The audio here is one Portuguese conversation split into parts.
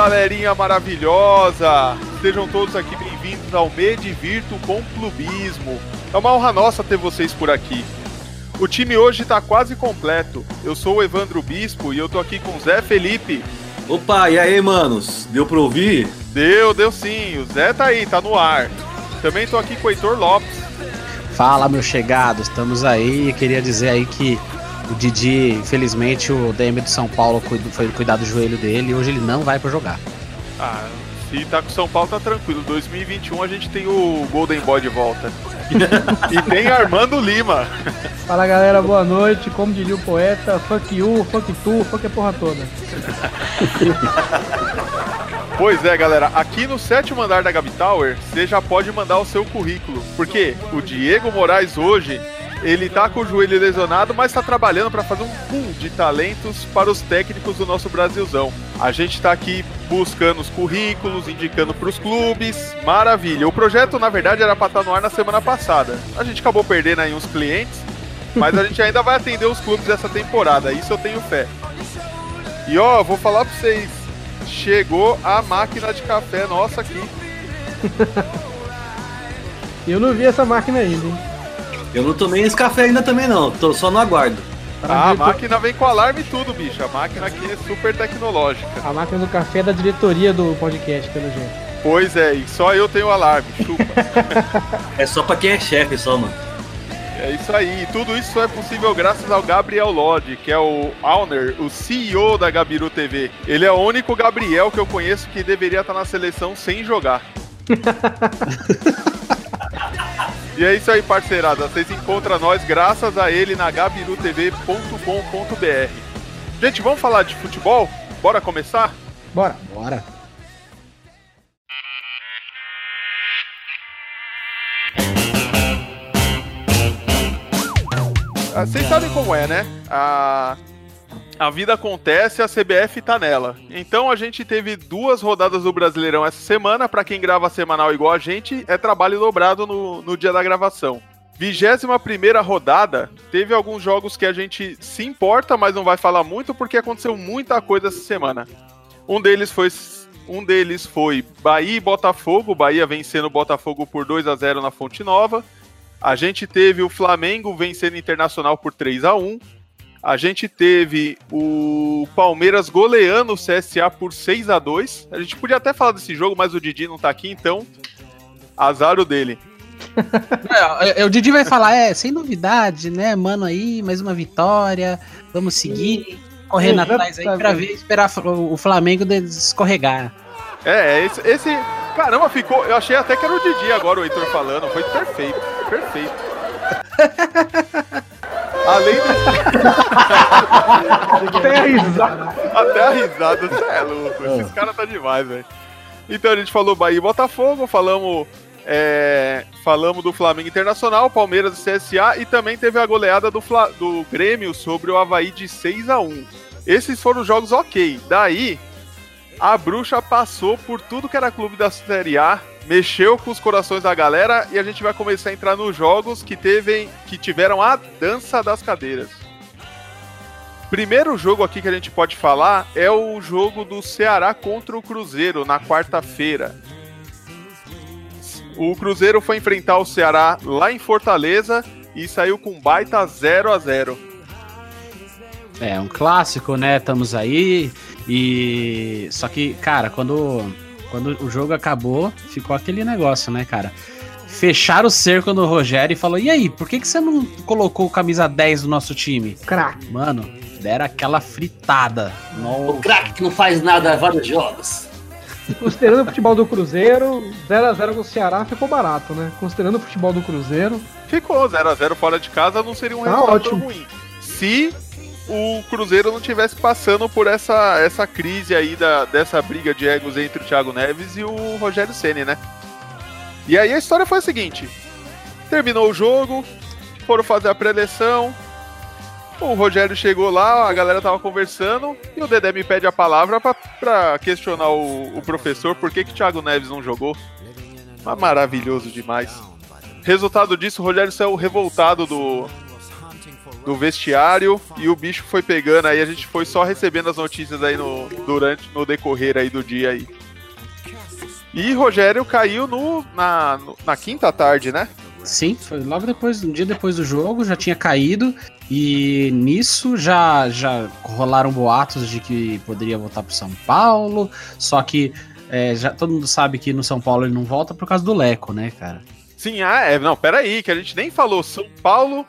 galerinha maravilhosa! Sejam todos aqui bem-vindos ao Medivirto com Clubismo. É uma honra nossa ter vocês por aqui. O time hoje tá quase completo. Eu sou o Evandro Bispo e eu tô aqui com o Zé Felipe. Opa, e aí, manos? Deu pra ouvir? Deu, deu sim. O Zé tá aí, tá no ar. Também tô aqui com o Heitor Lopes. Fala, meus chegados, estamos aí. Queria dizer aí que o Didi, infelizmente, o DM de São Paulo foi cuidar do joelho dele e hoje ele não vai para jogar. Ah, se tá com o São Paulo, tá tranquilo. 2021 a gente tem o Golden Boy de volta. e tem Armando Lima. Fala galera, boa noite. Como diria o poeta, fuck you, fuck tu, fuck a porra toda. Pois é, galera, aqui no sétimo andar da Gabi Tower, você já pode mandar o seu currículo. Porque o Diego Moraes hoje ele tá com o joelho lesionado, mas tá trabalhando para fazer um pool de talentos para os técnicos do nosso Brasilzão. A gente tá aqui buscando os currículos, indicando para os clubes. Maravilha. O projeto, na verdade, era para estar tá no ar na semana passada. A gente acabou perdendo aí uns clientes, mas a gente ainda vai atender os clubes essa temporada. Isso eu tenho fé. E ó, vou falar para vocês, chegou a máquina de café nossa aqui. eu não vi essa máquina ainda, hein? Eu não tomei esse café ainda também não, tô só no aguardo. Ah, a máquina vem com alarme e tudo, bicho. A máquina aqui é super tecnológica. A máquina do café é da diretoria do podcast, pelo jeito. Pois é, e só eu tenho alarme, chupa. é só pra quem é chefe só, mano. É isso aí, e tudo isso é possível graças ao Gabriel Lodge, que é o owner, o CEO da Gabiru TV. Ele é o único Gabriel que eu conheço que deveria estar na seleção sem jogar. E é isso aí, parceirada. Vocês encontram nós graças a ele na gabirutv.com.br. Gente, vamos falar de futebol? Bora começar? Bora. Bora. Ah, vocês sabem como é, né? A a vida acontece, a CBF tá nela. Então a gente teve duas rodadas do Brasileirão essa semana. Para quem grava semanal igual a gente, é trabalho dobrado no, no dia da gravação. 21 primeira rodada, teve alguns jogos que a gente se importa, mas não vai falar muito porque aconteceu muita coisa essa semana. Um deles foi um deles foi Bahia e Botafogo, Bahia vencendo o Botafogo por 2 a 0 na Fonte Nova. A gente teve o Flamengo vencendo o Internacional por 3 a 1 a gente teve o Palmeiras goleando o CSA por 6 a 2 A gente podia até falar desse jogo, mas o Didi não tá aqui, então azar o dele. é, o Didi vai falar, é, sem novidade, né, mano aí, mais uma vitória, vamos seguir, correndo atrás aí pra ver, esperar o Flamengo escorregar. É, esse, esse, caramba, ficou, eu achei até que era o Didi agora, o Heitor falando, foi perfeito, perfeito. Além de. Até a risada. Até a risada, você é louco. Esses é. caras tá demais, velho. Então a gente falou Bahia e Botafogo, falamos. É, falamos do Flamengo Internacional, Palmeiras e CSA e também teve a goleada do, Fla, do Grêmio sobre o Havaí de 6 a 1 Esses foram jogos ok. Daí, a bruxa passou por tudo que era clube da Série A, mexeu com os corações da galera e a gente vai começar a entrar nos jogos que, teve, que tiveram a dança das cadeiras. Primeiro jogo aqui que a gente pode falar é o jogo do Ceará contra o Cruzeiro na quarta-feira. O Cruzeiro foi enfrentar o Ceará lá em Fortaleza e saiu com baita 0 a 0 É, um clássico, né? Estamos aí. E. Só que, cara, quando quando o jogo acabou, ficou aquele negócio, né, cara? Fecharam o cerco no Rogério e falou: E aí, por que, que você não colocou o camisa 10 do nosso time? Crack. Mano, deram aquela fritada. Nossa. O craque que não faz nada há vários jogos. Considerando o futebol do Cruzeiro, 0x0 com o Ceará ficou barato, né? Considerando o futebol do Cruzeiro. Ficou, 0x0 fora de casa não seria um tá resultado ótimo. ruim. Se o Cruzeiro não tivesse passando por essa, essa crise aí da, dessa briga de egos entre o Thiago Neves e o Rogério Ceni, né? E aí a história foi a seguinte: terminou o jogo, foram fazer a pré-eleção. O Rogério chegou lá, a galera tava conversando e o Dedé me pede a palavra para questionar o, o, professor por que, que o Thiago Neves não jogou. Mas maravilhoso demais. Resultado disso, o Rogério saiu revoltado do, do vestiário e o bicho foi pegando aí, a gente foi só recebendo as notícias aí no, durante, no decorrer aí do dia aí. E Rogério caiu no, na, no, na quinta tarde, né? Sim, foi logo depois, um dia depois do jogo, já tinha caído. E nisso já, já rolaram boatos de que poderia voltar pro São Paulo. Só que é, já, todo mundo sabe que no São Paulo ele não volta por causa do Leco, né, cara? Sim, ah, é, não, peraí, que a gente nem falou. São Paulo,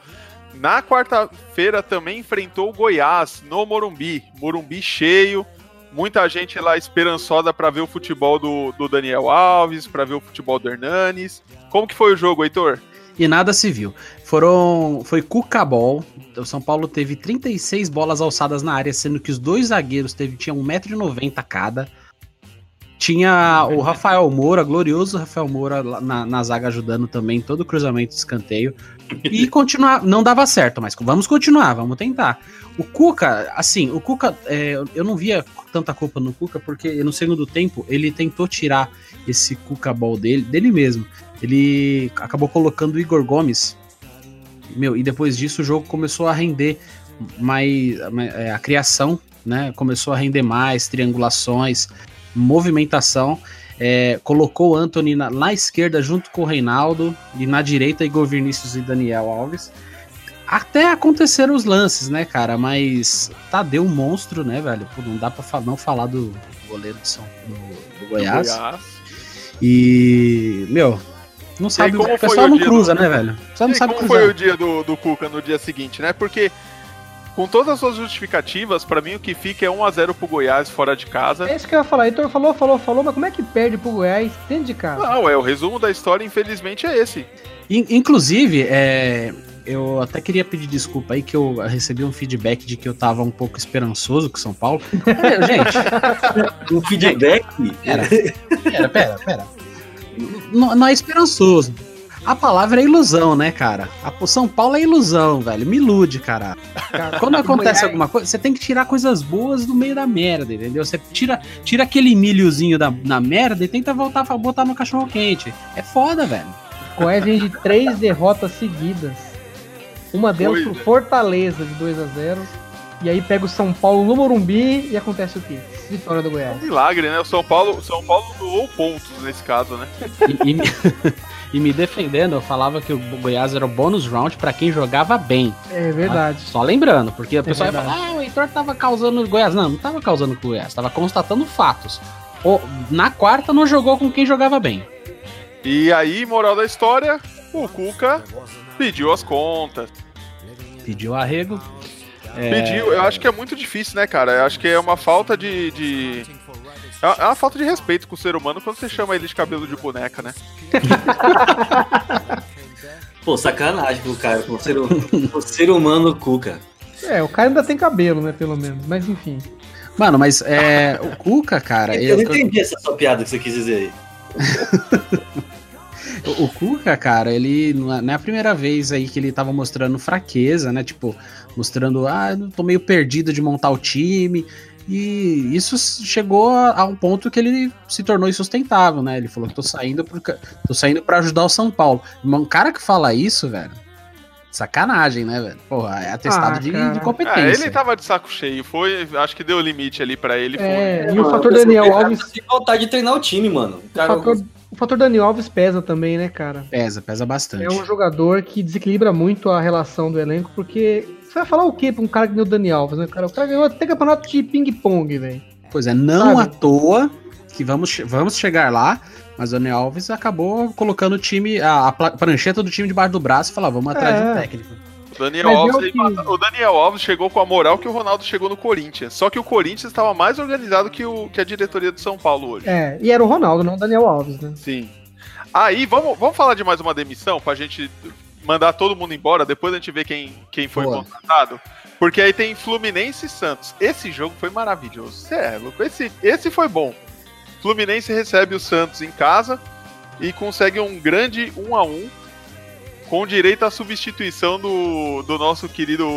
na quarta-feira, também enfrentou o Goiás no Morumbi. Morumbi cheio. Muita gente lá esperançosa para ver o futebol do, do Daniel Alves, para ver o futebol do Hernanes. Como que foi o jogo, Heitor? E nada se viu. Foram, foi Cucabol. O São Paulo teve 36 bolas alçadas na área, sendo que os dois zagueiros teve, tinham 1,90m cada. Tinha o Rafael Moura, glorioso Rafael Moura na, na zaga ajudando também todo o cruzamento de escanteio. E continuar, não dava certo, mas vamos continuar, vamos tentar. O Cuca, assim, o Cuca, é, eu não via tanta culpa no Cuca, porque no segundo tempo ele tentou tirar esse Cuca Ball dele, dele mesmo. Ele acabou colocando o Igor Gomes. Meu, e depois disso o jogo começou a render mais. É, a criação, né? Começou a render mais, triangulações movimentação. É, colocou o Anthony na, na, esquerda junto com o Reinaldo e na direita Igor Vinícius e Daniel Alves. Até aconteceram os lances, né, cara? Mas Tadeu monstro, né, velho? Pô, não dá pra não falar do goleiro de São, do, do Goiás. Do Goiás. E, meu, não sabe, o pessoal não cruza, do... né, velho? Só não sabe como cruzar. foi o dia do, do Cuca no dia seguinte, né? Porque com todas as suas justificativas, para mim o que fica é 1x0 pro Goiás fora de casa. É isso que eu ia falar. Heitor falou, falou, falou, mas como é que perde pro Goiás dentro de casa? Não, é, o resumo da história, infelizmente, é esse. Inclusive, é, eu até queria pedir desculpa aí que eu recebi um feedback de que eu tava um pouco esperançoso com São Paulo. É, gente. um feedback? Pera, pera, pera. pera. Não, não é esperançoso. A palavra é ilusão, né, cara? A São Paulo é ilusão, velho. Me ilude, cara. Quando acontece alguma coisa, você tem que tirar coisas boas do meio da merda, entendeu? Você tira, tira aquele milhozinho da, na merda e tenta voltar a botar no cachorro quente. É foda, velho. Goiás vem de três derrotas seguidas. Uma delas pro Fortaleza de 2 a 0 E aí pega o São Paulo no Morumbi e acontece o quê? Vitória do Goiás. Um milagre, né? O São Paulo, São Paulo doou pontos nesse caso, né? E, e, e me defendendo, eu falava que o Goiás era o bônus round para quem jogava bem. É verdade. Só lembrando, porque a é pessoa vai falar, ah, o Heitor tava causando o Goiás. Não, não tava causando com o Goiás, tava constatando fatos. O, na quarta não jogou com quem jogava bem. E aí, moral da história, o Cuca pediu as contas. Pediu arrego. É... Pediu, eu acho que é muito difícil, né, cara? Eu acho que é uma falta de, de é, é uma falta de respeito com o ser humano quando você chama ele de cabelo de boneca, né? Pô, sacanagem com o cara, com o ser, o ser humano Cuca. É, o cara ainda tem cabelo, né, pelo menos, mas enfim. Mano, mas é. O Cuca, cara. Eu, eu não entendi essa sua piada que você quis dizer aí. o Cuca, cara, ele não é a primeira vez aí que ele tava mostrando fraqueza, né? Tipo, mostrando, ah, eu tô meio perdido de montar o time. E isso chegou a, um ponto que ele se tornou insustentável, né? Ele falou: tô saindo, por, tô saindo para ajudar o São Paulo. Um cara que fala isso, velho. Sacanagem, né, velho? Porra, é atestado ah, de, de, competência. É, ele tava de saco cheio, foi, acho que deu limite ali para ele. É, foi. e o fator Daniel Alves. Tem vontade de treinar o time, mano. O, cara, fator, o fator Daniel Alves pesa também, né, cara? Pesa, pesa bastante. É um jogador que desequilibra muito a relação do elenco, porque você vai falar o quê pra um cara que nem o Dani Alves, né, cara? O cara ganhou até campeonato de ping-pong, velho. Pois é, não Sabe? à toa que vamos, vamos chegar lá, mas o Dani Alves acabou colocando o time, a, a prancheta do time debaixo do braço e falou: vamos atrás é. de um técnico. O Daniel, Alves, que... o Daniel Alves chegou com a moral que o Ronaldo chegou no Corinthians. Só que o Corinthians estava mais organizado que, o, que a diretoria do São Paulo hoje. É, e era o Ronaldo, não o Daniel Alves, né? Sim. Aí, vamos, vamos falar de mais uma demissão pra gente mandar todo mundo embora, depois a gente vê quem, quem foi Boa. contratado. Porque aí tem Fluminense e Santos. Esse jogo foi maravilhoso. Cê é louco. Esse, esse foi bom. Fluminense recebe o Santos em casa e consegue um grande 1 a 1 com direito à substituição do, do nosso querido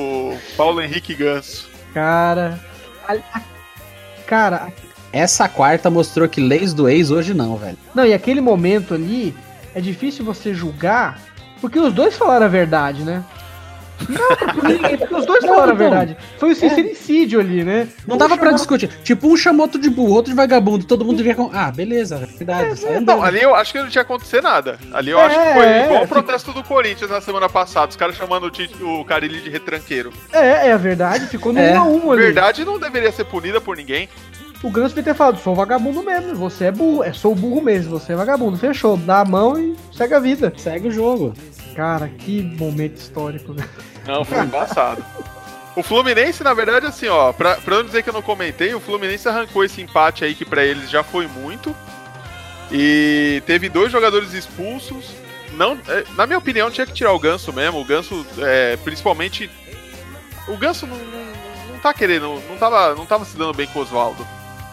Paulo Henrique Ganso. Cara. A, a, cara. Essa quarta mostrou que leis do ex hoje não, velho. Não, e aquele momento ali é difícil você julgar porque os dois falaram a verdade, né? Ninguém, porque os dois falaram a verdade. Foi o sincericídio ali, né? Não Um dava pra discutir. Tipo, um chamou outro de burro, outro de vagabundo, todo mundo devia com. Ah, beleza, é verdade. andando. Não, ali eu acho que não tinha acontecer nada. Ali eu É, acho que foi é, igual o ficou- protesto do Corinthians na semana passada, os caras chamando o, Tite- o Carilli de retranqueiro. É, é a verdade, ficou no É. 1 a 1 ali. Verdade não deveria ser punida por ninguém. O Ganso devia ter falado, sou vagabundo mesmo, você é burro, é, sou burro mesmo, você é vagabundo. Fechou, dá a mão e segue a vida. Segue o jogo. Cara, que momento histórico, né? Não, foi embaçado. O Fluminense, na verdade, assim, ó, pra, pra não dizer que eu não comentei, o Fluminense arrancou esse empate aí que pra eles já foi muito. E teve dois jogadores expulsos. Não, é, na minha opinião, tinha que tirar o Ganso mesmo. O Ganso, é, principalmente. O Ganso não, não, não tá querendo, não tava, não tava se dando bem com o Oswaldo.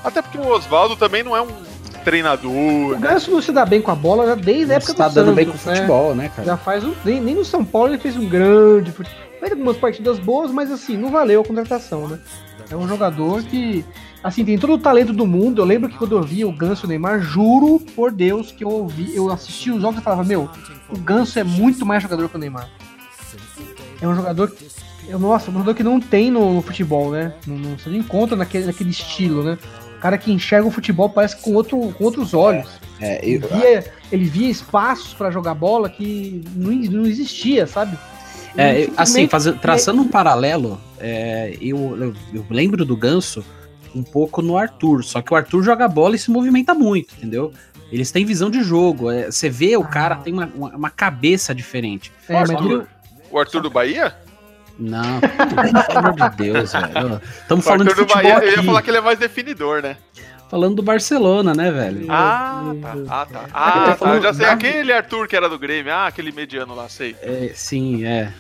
Até porque o Oswaldo também não é um treinador, O né? Ganso não se dá bem com a bola já desde a época Tá do dando Santos, bem com o né? futebol, né, cara? Já faz um. Nem, nem no São Paulo ele fez um grande futebol. Fez algumas partidas boas, mas assim, não valeu a contratação, né? É um jogador que. Assim, tem todo o talento do mundo. Eu lembro que quando eu vi o Ganso e o Neymar, juro por Deus que eu ouvi, eu assisti os jogos e falava, meu, o Ganso é muito mais jogador que o Neymar. É um jogador. que- nossa, um jogador que não tem no, no futebol, né? Não, não, você não encontra naquele, naquele estilo, né? O cara que enxerga o futebol parece com, outro, com outros olhos. É, Ele eu- via, ele via espaços pra jogar bola que não, não existia, sabe? É, Ele assim, simplesmente- fazendo, traçando um paralelo, é, eu, eu, eu lembro do Ganso um pouco no Arthur, só que o Arthur joga bola e se movimenta muito, entendeu? Eles têm visão de jogo, é, você vê o cara tem uma, uma, uma cabeça diferente. É, mas Arthur. ele- O Arthur do Bahia? Não, pelo amor de Deus, velho. Estamos O falando de Arthur do futebol Bahia, eu ia aqui, falar que ele é mais definidor, né? falando do Barcelona, né, velho? Ah, tá. Ah, tá. Ah, tá tá. Eu falando já sei. Aquele Arthur que era do Grêmio. Ah, aquele mediano lá, sei. É, sim, é.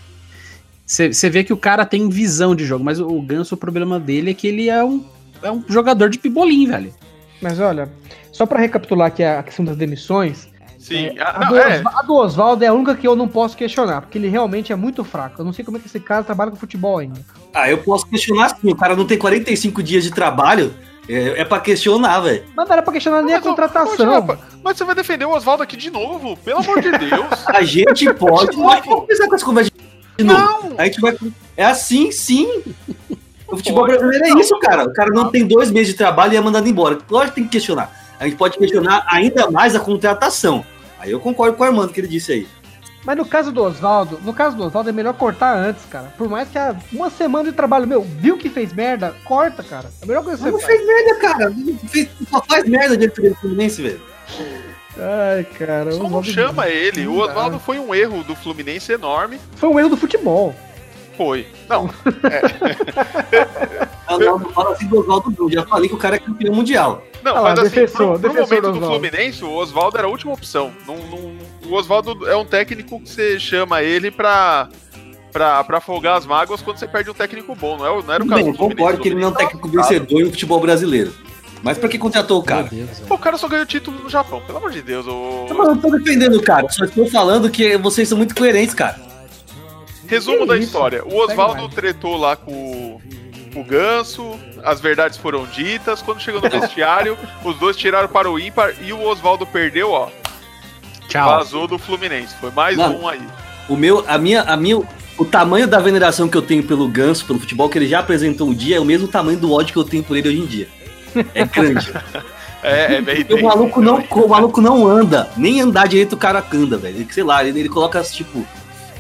Você vê que o cara tem visão de jogo, mas o, o Ganso, o problema dele é que ele é um, é um jogador de pibolim, velho. Mas olha, só pra recapitular aqui a questão das demissões, Sim. é, Ah, a, não, do é. A do Oswaldo é a única que eu não posso questionar, porque ele realmente é muito fraco. Eu não sei como é que esse cara trabalha com futebol ainda. Ah, eu posso questionar sim. O cara não tem 45 dias de trabalho. É, é pra questionar, velho. Mas não era pra questionar nem a Mas, ô, contratação. Japa, Mas você vai defender o Oswaldo aqui de novo? Pelo amor de Deus. A gente pode. De mas vamos pensar com essa conversa de novo. Não! A gente vai. É assim, sim. O futebol Pode. brasileiro é isso, cara. O cara não tem dois meses de trabalho e é mandado embora. Lógico que tem que questionar. A gente pode questionar ainda mais a contratação. Aí eu concordo com o Armando que ele disse aí. Mas no caso do Oswaldo, no caso do Oswaldo é melhor cortar antes, cara. Por mais que a uma semana de trabalho, meu, viu que fez merda, corta, cara. É a melhor coisa que Mas não você faz. fez merda, cara. Não fez- Só faz merda de do Fluminense, velho. Ai, cara. o Só não chama ele. O Não dá. Oswaldo foi um erro do Fluminense enorme. Foi um erro do futebol. Foi. Não, Não, não, não fala assim do Oswaldo, não. Já falei que o cara é campeão mundial. Não, Ah lá, mas assim, defensor, pro, pro defensor momento do. Fluminense, o Oswaldo era a última opção. Não, não- o Oswaldo é um técnico que você chama ele pra, pra, pra folgar as mágoas quando você perde um técnico bom. Não, é, não era o caso bem, eu do Fluminense. concordo que ele não é um técnico vencedor no futebol brasileiro. Mas pra que contratou o cara? Deus. Pô, O cara só ganhou título no Japão, pelo amor de Deus. O... Eu não tô defendendo o cara, só estou falando que vocês são muito coerentes, cara. Resumo Que da isso? história. O Oswaldo tretou lá com, com o Ganso, as verdades foram ditas. Quando chegou no vestiário, os dois tiraram para o ímpar e o Oswaldo perdeu, ó. Tchau. Vazou do Fluminense. Foi mais Mano. um aí. O meu, a minha, a minha, o tamanho da veneração que eu tenho pelo Ganso, pelo futebol que ele já apresentou um dia, é o mesmo tamanho do ódio que eu tenho por ele hoje em dia. É grande. É, é bem o bem- maluco não, o maluco não anda, nem andar direito o cara anda, velho. Sei lá, ele, ele coloca tipo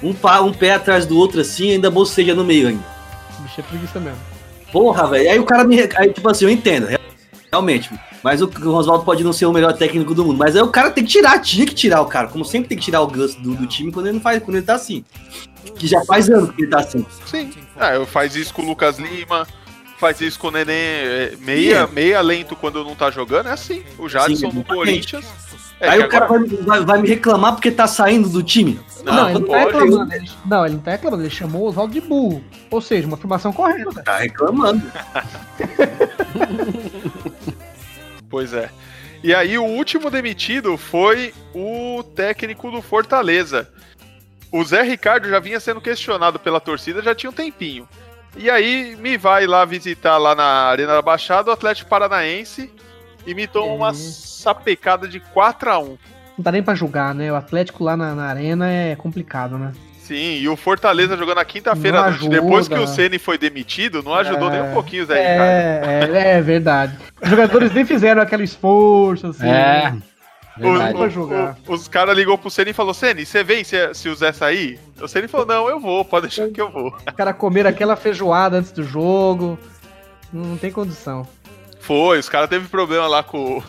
um, pá, um pé atrás do outro assim, e ainda boceja no meio ainda. O bicho é preguiça mesmo. Porra, velho. Aí o cara me. Aí, tipo assim, eu entendo, realmente. Mas o, o Oswaldo pode não ser o melhor técnico do mundo. Mas aí o cara tem que tirar, tinha que tirar o cara. Como sempre tem que tirar o Gus do, do time quando ele não faz, quando ele tá assim. Que já faz anos que ele tá assim. Sim. Ah, eu faz isso com o Lucas Lima. Faz isso com o Nenê é, meia, meia lento quando não tá jogando. É assim. O Jadson Sim, no. Corinthians. É, aí o cara agora- vai, vai- vai me reclamar porque tá saindo do time. Não, Não, não, ele não tá pode. reclamando. Ele, não, ele não tá reclamando. Ele chamou o Oswaldo de burro. Ou seja, uma afirmação correta. Tá reclamando. Pois é. E aí o último demitido foi o técnico do Fortaleza. O Zé Ricardo já vinha sendo questionado pela torcida já tinha um tempinho. E aí me vai lá visitar lá na Arena da Baixada o Atlético Paranaense e me toma uma É. sapecada de 4 a 1 Não dá nem pra julgar, né? O Atlético lá na, na arena é complicado, né? Sim, e o Fortaleza jogando na quinta-feira Não à noite, ajuda. depois que o Ceni foi demitido, não ajudou É. nem um pouquinho o Zé Ricardo. É, é, é verdade. Os jogadores nem fizeram aquele esforço, assim. É. O- Verdade. o- Pra jogar. o- os caras ligou pro Ceni e falou: Ceni, você vem se, se o Zé sair? O Ceni falou: Não, eu vou, pode deixar que eu vou. Os caras comeram aquela feijoada antes do jogo. Não tem condição. Foi, os caras teve problema lá com,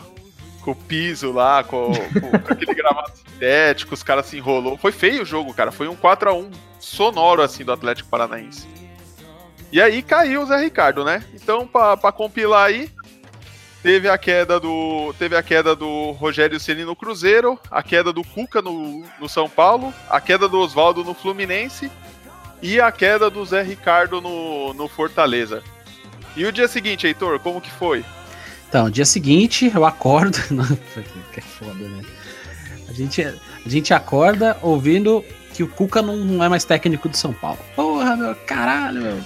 com o piso lá, com, com- aquele gramado sintético, os caras se enrolou. Foi feio o jogo, cara. Foi um 4x1 sonoro assim do Atlético Paranaense. E aí caiu o Zé Ricardo, né? Então, pra, pra compilar aí, teve a queda do. Teve a queda do Rogério Ceni no Cruzeiro, a queda do Cuca no, no São Paulo, a queda do Oswaldo no Fluminense e a queda do Zé Ricardo no, no Fortaleza. E o dia seguinte, Heitor, como que foi? Então, dia seguinte, eu acordo. Que foda, né? A gente, a gente acorda ouvindo que o Cuca não, não é mais técnico do São Paulo. Porra, meu, caralho, meu.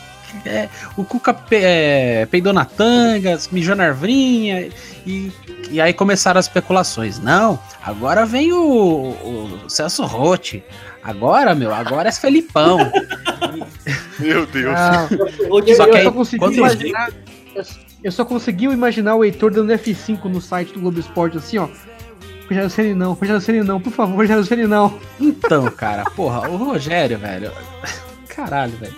É, o Cuca pe, é, peidou na tanga, mijou na arvrinha, e, e aí começaram as especulações. Não, agora vem o, o Celso Rotti. Agora, meu, agora é Felipão. Meu Deus. Ah, eu, Só eu que aí, só consegui quando- imaginar. Eu, eu só consegui imaginar o Heitor dando F5 no site do Globo Esporte, assim, ó. Rogério Ceni não, Rogério Ceni não, por favor, Rogério Ceni não. Então, cara, porra, o Rogério, velho. Caralho, velho.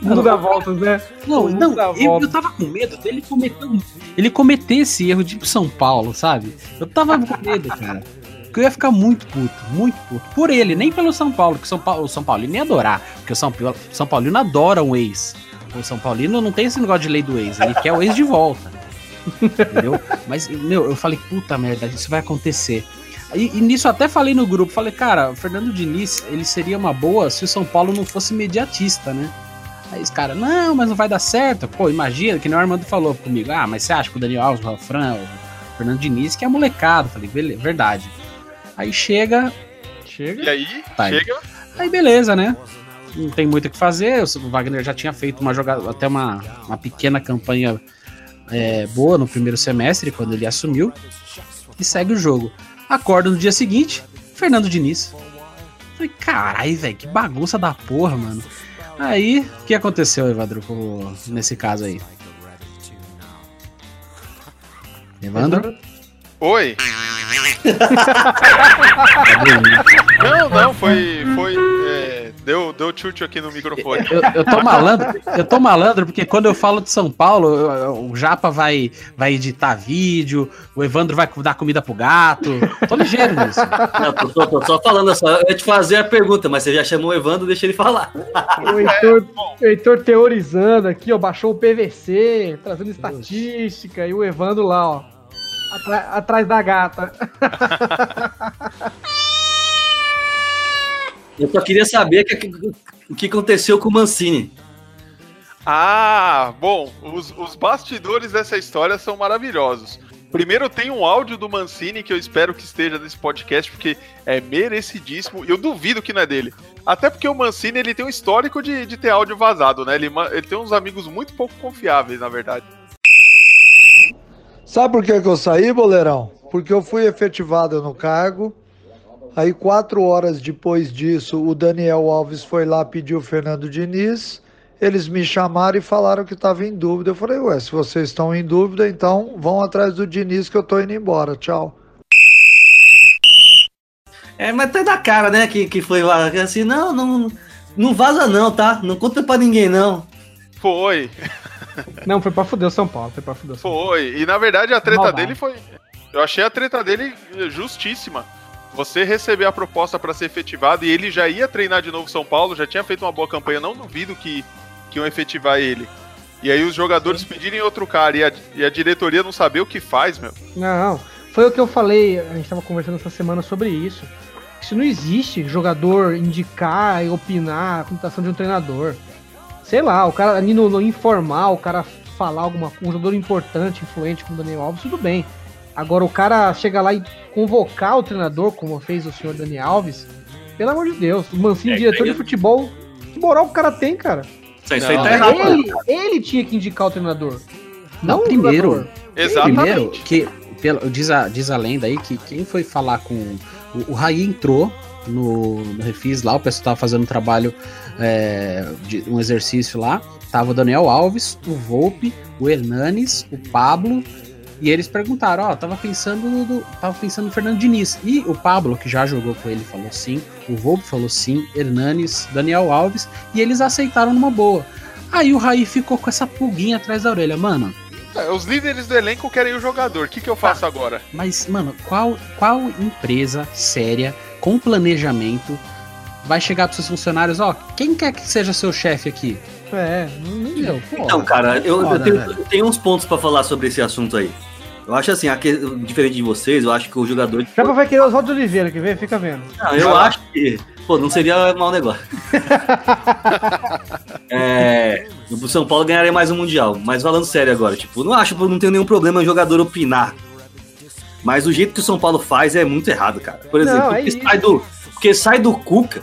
Mundo dá voltas, né? Não, O não, eu, eu tava com medo dele cometer, ele cometer esse erro de ir pro São Paulo, sabe? Eu tava com medo, cara. Porque eu ia ficar muito puto, muito puto. Por ele, nem pelo São Paulo, que o São Paulo, o São Paulino ia adorar. Porque o São, Paulo- São Paulino adora um ex. O São Paulino não tem esse negócio de lei do ex, ele quer o ex de volta. Entendeu? Mas, meu, eu falei, puta merda, isso vai acontecer. E, e nisso eu até falei no grupo, falei, cara, o Fernando Diniz, ele seria uma boa se o São Paulo não fosse imediatista, né? Aí os caras, não, mas não vai dar certo. Pô, imagina, que nem o Armando falou comigo. Ah, mas você acha que o Daniel Alves, o Rafran, o Fernando Diniz, que é molecado. Falei, beleza, verdade. Aí chega, Chega. E aí, Tá. chega. aí beleza, né? Não tem muito o que fazer. O Wagner já tinha feito uma jogada, até uma, uma pequena campanha é, boa no primeiro semestre, quando ele assumiu. E segue o jogo. Acorda no dia seguinte, Fernando Diniz. Falei, carai, velho, que bagunça da porra, mano. Aí, o que aconteceu, Evandro, com- nesse caso aí? Evandro? Oi. Ele? Não, não, foi. foi é, deu, deu chute aqui no microfone. Eu, eu tô malandro, eu tô malandro porque quando eu falo de São Paulo, eu- eu- o Japa vai, vai editar vídeo, o Evandro vai dar comida pro gato. Tô ligeiro nisso. Não, tô, tô- tô só falando, só, eu ia te fazer a pergunta, mas você já chamou o Evandro, deixa ele falar. O Heitor, o Heitor teorizando aqui, ó, baixou o PVC, trazendo estatística, e o Evandro lá, ó, atra- atrás da gata. Eu só queria saber que- que- o que aconteceu com o Mancini. Ah, bom, os, os bastidores dessa história são maravilhosos. Primeiro tem um áudio do Mancini que eu espero que esteja nesse podcast, porque é merecidíssimo, e eu duvido que não é dele. Até porque o Mancini ele tem um histórico de, de ter áudio vazado, né? Ele, ele tem uns amigos muito pouco confiáveis, na verdade. Sabe por que, que eu saí, boleirão? Porque eu fui efetivado no cargo. Aí, quatro horas depois disso, o Daniel Alves foi lá pedir o Fernando Diniz. Eles me chamaram e falaram que estava em dúvida. Eu falei, ué, se vocês estão em dúvida, então vão atrás do Diniz que eu tô indo embora. Tchau. É, mas tá da cara, né, que, que foi lá, que assim, não, não, não vaza não, tá? Não conta pra ninguém, não. Foi, Não, foi pra fuder o São Paulo, foi pra fuder o São Paulo. foi. E na verdade a treta Maldade. dele foi. Eu achei a treta dele justíssima. Você receber a proposta para ser efetivado e ele já ia treinar de novo São Paulo, já tinha feito uma boa campanha, não duvido que, que iam efetivar ele. E aí os jogadores pedirem outro cara e a, e a diretoria não saber o que faz, meu. Não, foi o que eu falei, a gente tava conversando essa semana sobre isso. Isso não existe, jogador indicar e opinar a contratação de um treinador. Sei lá, o cara ali no, no informal, o cara falar alguma coisa, um jogador importante, influente como o Daniel Alves, tudo bem. Agora o cara chega lá e convocar o treinador, como fez o senhor Daniel Alves, pelo amor de Deus, o Mancini, É, diretor aí- de futebol, que moral que o cara tem, cara? Isso, isso aí tá errado. né? Ele, ele tinha que indicar o treinador. Não, Não, o primeiro, jogador. Exatamente. Primeiro, que pelo, diz, a, diz a lenda aí que quem foi falar com. O, o Raí entrou, no, no Refis lá, o pessoal tava fazendo um trabalho, é, de, um exercício lá. Tava o Daniel Alves, o Volpe, o Hernanes, o Pablo. E eles perguntaram, ó, tava pensando no, tava pensando no Fernando Diniz. E o Pablo, que já jogou com ele, falou sim. O Volpe falou sim. Hernanes, Daniel Alves. E eles aceitaram numa boa. Aí o Raí ficou com essa pulguinha atrás da orelha. Mano, É, os líderes do elenco querem o jogador. O que, que eu faço agora? Mas, mano, qual, qual empresa séria, com planejamento, vai chegar pros seus funcionários, ó, quem quer que seja seu chefe aqui? É, não deu. Então, cara, eu, eu Foda, tenho, velho. eu tenho uns pontos pra falar sobre esse assunto aí. Eu acho assim, aqui, diferente de vocês, eu acho que o jogador. Já vai querer os Oswaldo de Oliveira, quer ver? Fica vendo. Não, eu acho que. Pô, não seria mau negócio. é. O São Paulo ganharia mais um Mundial. Mas falando sério agora, tipo, não acho, não tenho nenhum problema o jogador opinar. Mas o jeito que o São Paulo faz é muito errado, cara. Por exemplo, Não, é porque, isso. sai do, porque sai do Cuca,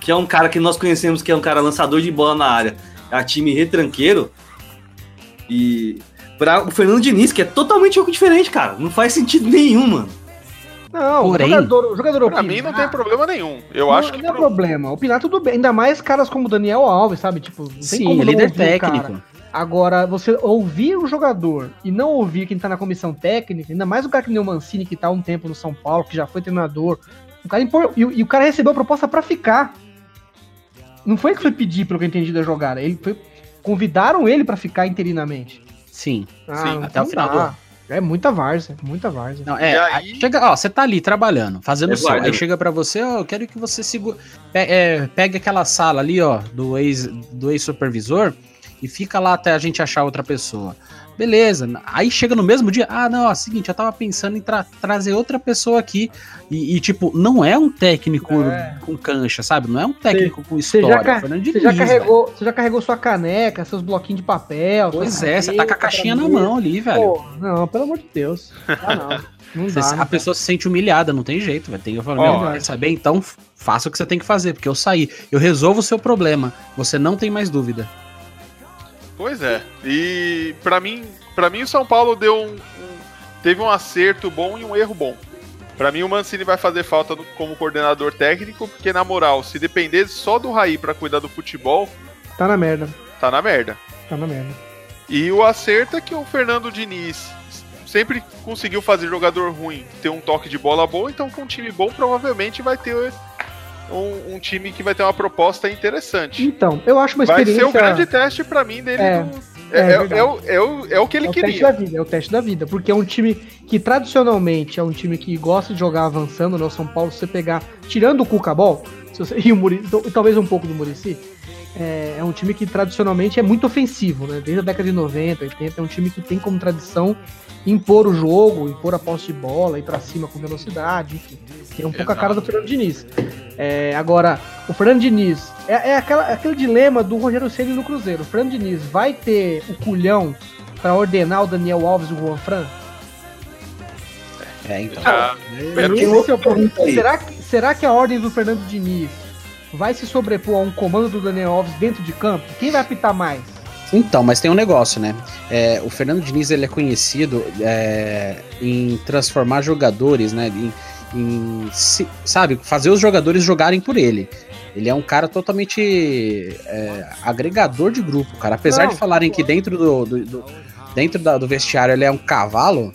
que é um cara que nós conhecemos que é um cara lançador de bola na área, é a time retranqueiro. E pra o Fernando Diniz, que é totalmente algo diferente, cara. Não faz sentido nenhum, mano. Não, Porém, o jogador, jogador Pra mim não tem problema nenhum. Eu acho que. não é pro- problema. Opinar tudo bem. Ainda mais caras como o Daniel Alves, sabe? Tipo, não tem Sim, como não líder ouvir o cara. técnico. Agora, você ouvir o jogador e não ouvir quem tá na comissão técnica, ainda mais o cara que nem o Mancini, que tá há um tempo no São Paulo, que já foi treinador. O cara impor- e, o- e o cara recebeu a proposta pra ficar. Não foi que foi pedir, pelo que eu entendi da jogada. Ele foi. Convidaram ele pra ficar interinamente. Sim. Ah, Sim, até o dá. final do ano. É muita várzea, muita várzea. Não, é, aí... aí- chega, ó, você tá ali trabalhando, fazendo É som. guarda. Aí chega pra você, ó, eu quero que você segura, pe é, pegue aquela sala ali, ó, do ex do ex supervisor e fica lá até a gente achar outra pessoa. Beleza. Aí chega no mesmo dia, ah, não, ó, seguinte, eu tava pensando em tra- trazer outra pessoa aqui e, e, tipo, não é um técnico É. com cancha, sabe? Não é um técnico com Você história. já, você Diniz, já carregou, você já carregou sua caneca, seus bloquinhos de papel. Pois é, você tá com a caneta caixinha na mão ali, velho. Pô, não, pelo amor de Deus. Ah, não. Não dá. a não pessoa se sente humilhada, não tem jeito, velho. Tem que falar, quer saber? Então faça o que você tem que fazer, porque eu saí. Eu resolvo o seu problema. Você não tem mais dúvida. Pois é. E pra mim, para mim o São Paulo deu um, um- teve um acerto bom e um erro bom. Pra mim o Mancini vai fazer falta no- como coordenador técnico, porque na moral, se depender só do Raí pra cuidar do futebol, Tá na merda. tá na merda. Tá na merda. E o acerto é que o Fernando Diniz sempre conseguiu fazer jogador ruim ter um toque de bola bom, então com um time bom provavelmente vai ter um, um time que vai ter uma proposta interessante. Então, eu acho uma Vai experiência. ser o grande teste pra mim dele. É, do- é é, é, é o, é, o, é o que ele É o teste queria. da vida, é o teste da vida. Porque é um time que tradicionalmente é um time que gosta de jogar avançando, né? O São Paulo, se você pegar, tirando o Cucabol, se você, e o Muri, e talvez um pouco do Murici, é, é um time que tradicionalmente é muito ofensivo, né? Desde a década de 90, 80, é um time que tem como tradição impor o jogo, impor a posse de bola, ir pra cima com velocidade, enfim. Que é um pouco a cara do Fernando Diniz. É, agora, o Fernando Diniz é, é aquela- aquele dilema do Rogério Ceni no Cruzeiro. O Fernando Diniz vai ter o culhão pra ordenar o Daniel Alves e o Juan Fran? É, então. Ah, tem Esse é o ponto. pergunta aí. será, que- será que a ordem do Fernando Diniz vai se sobrepor a um comando do Daniel Alves dentro de campo? Quem vai apitar mais? Então, mas tem um negócio, né? É, o Fernando Diniz ele é conhecido é, em transformar jogadores, né? Em, em sabe, fazer os jogadores jogarem por ele. Ele é um cara totalmente é, agregador de grupo, cara. Apesar Não, de falarem que dentro do, do- do- dentro da- do vestiário ele é um cavalo,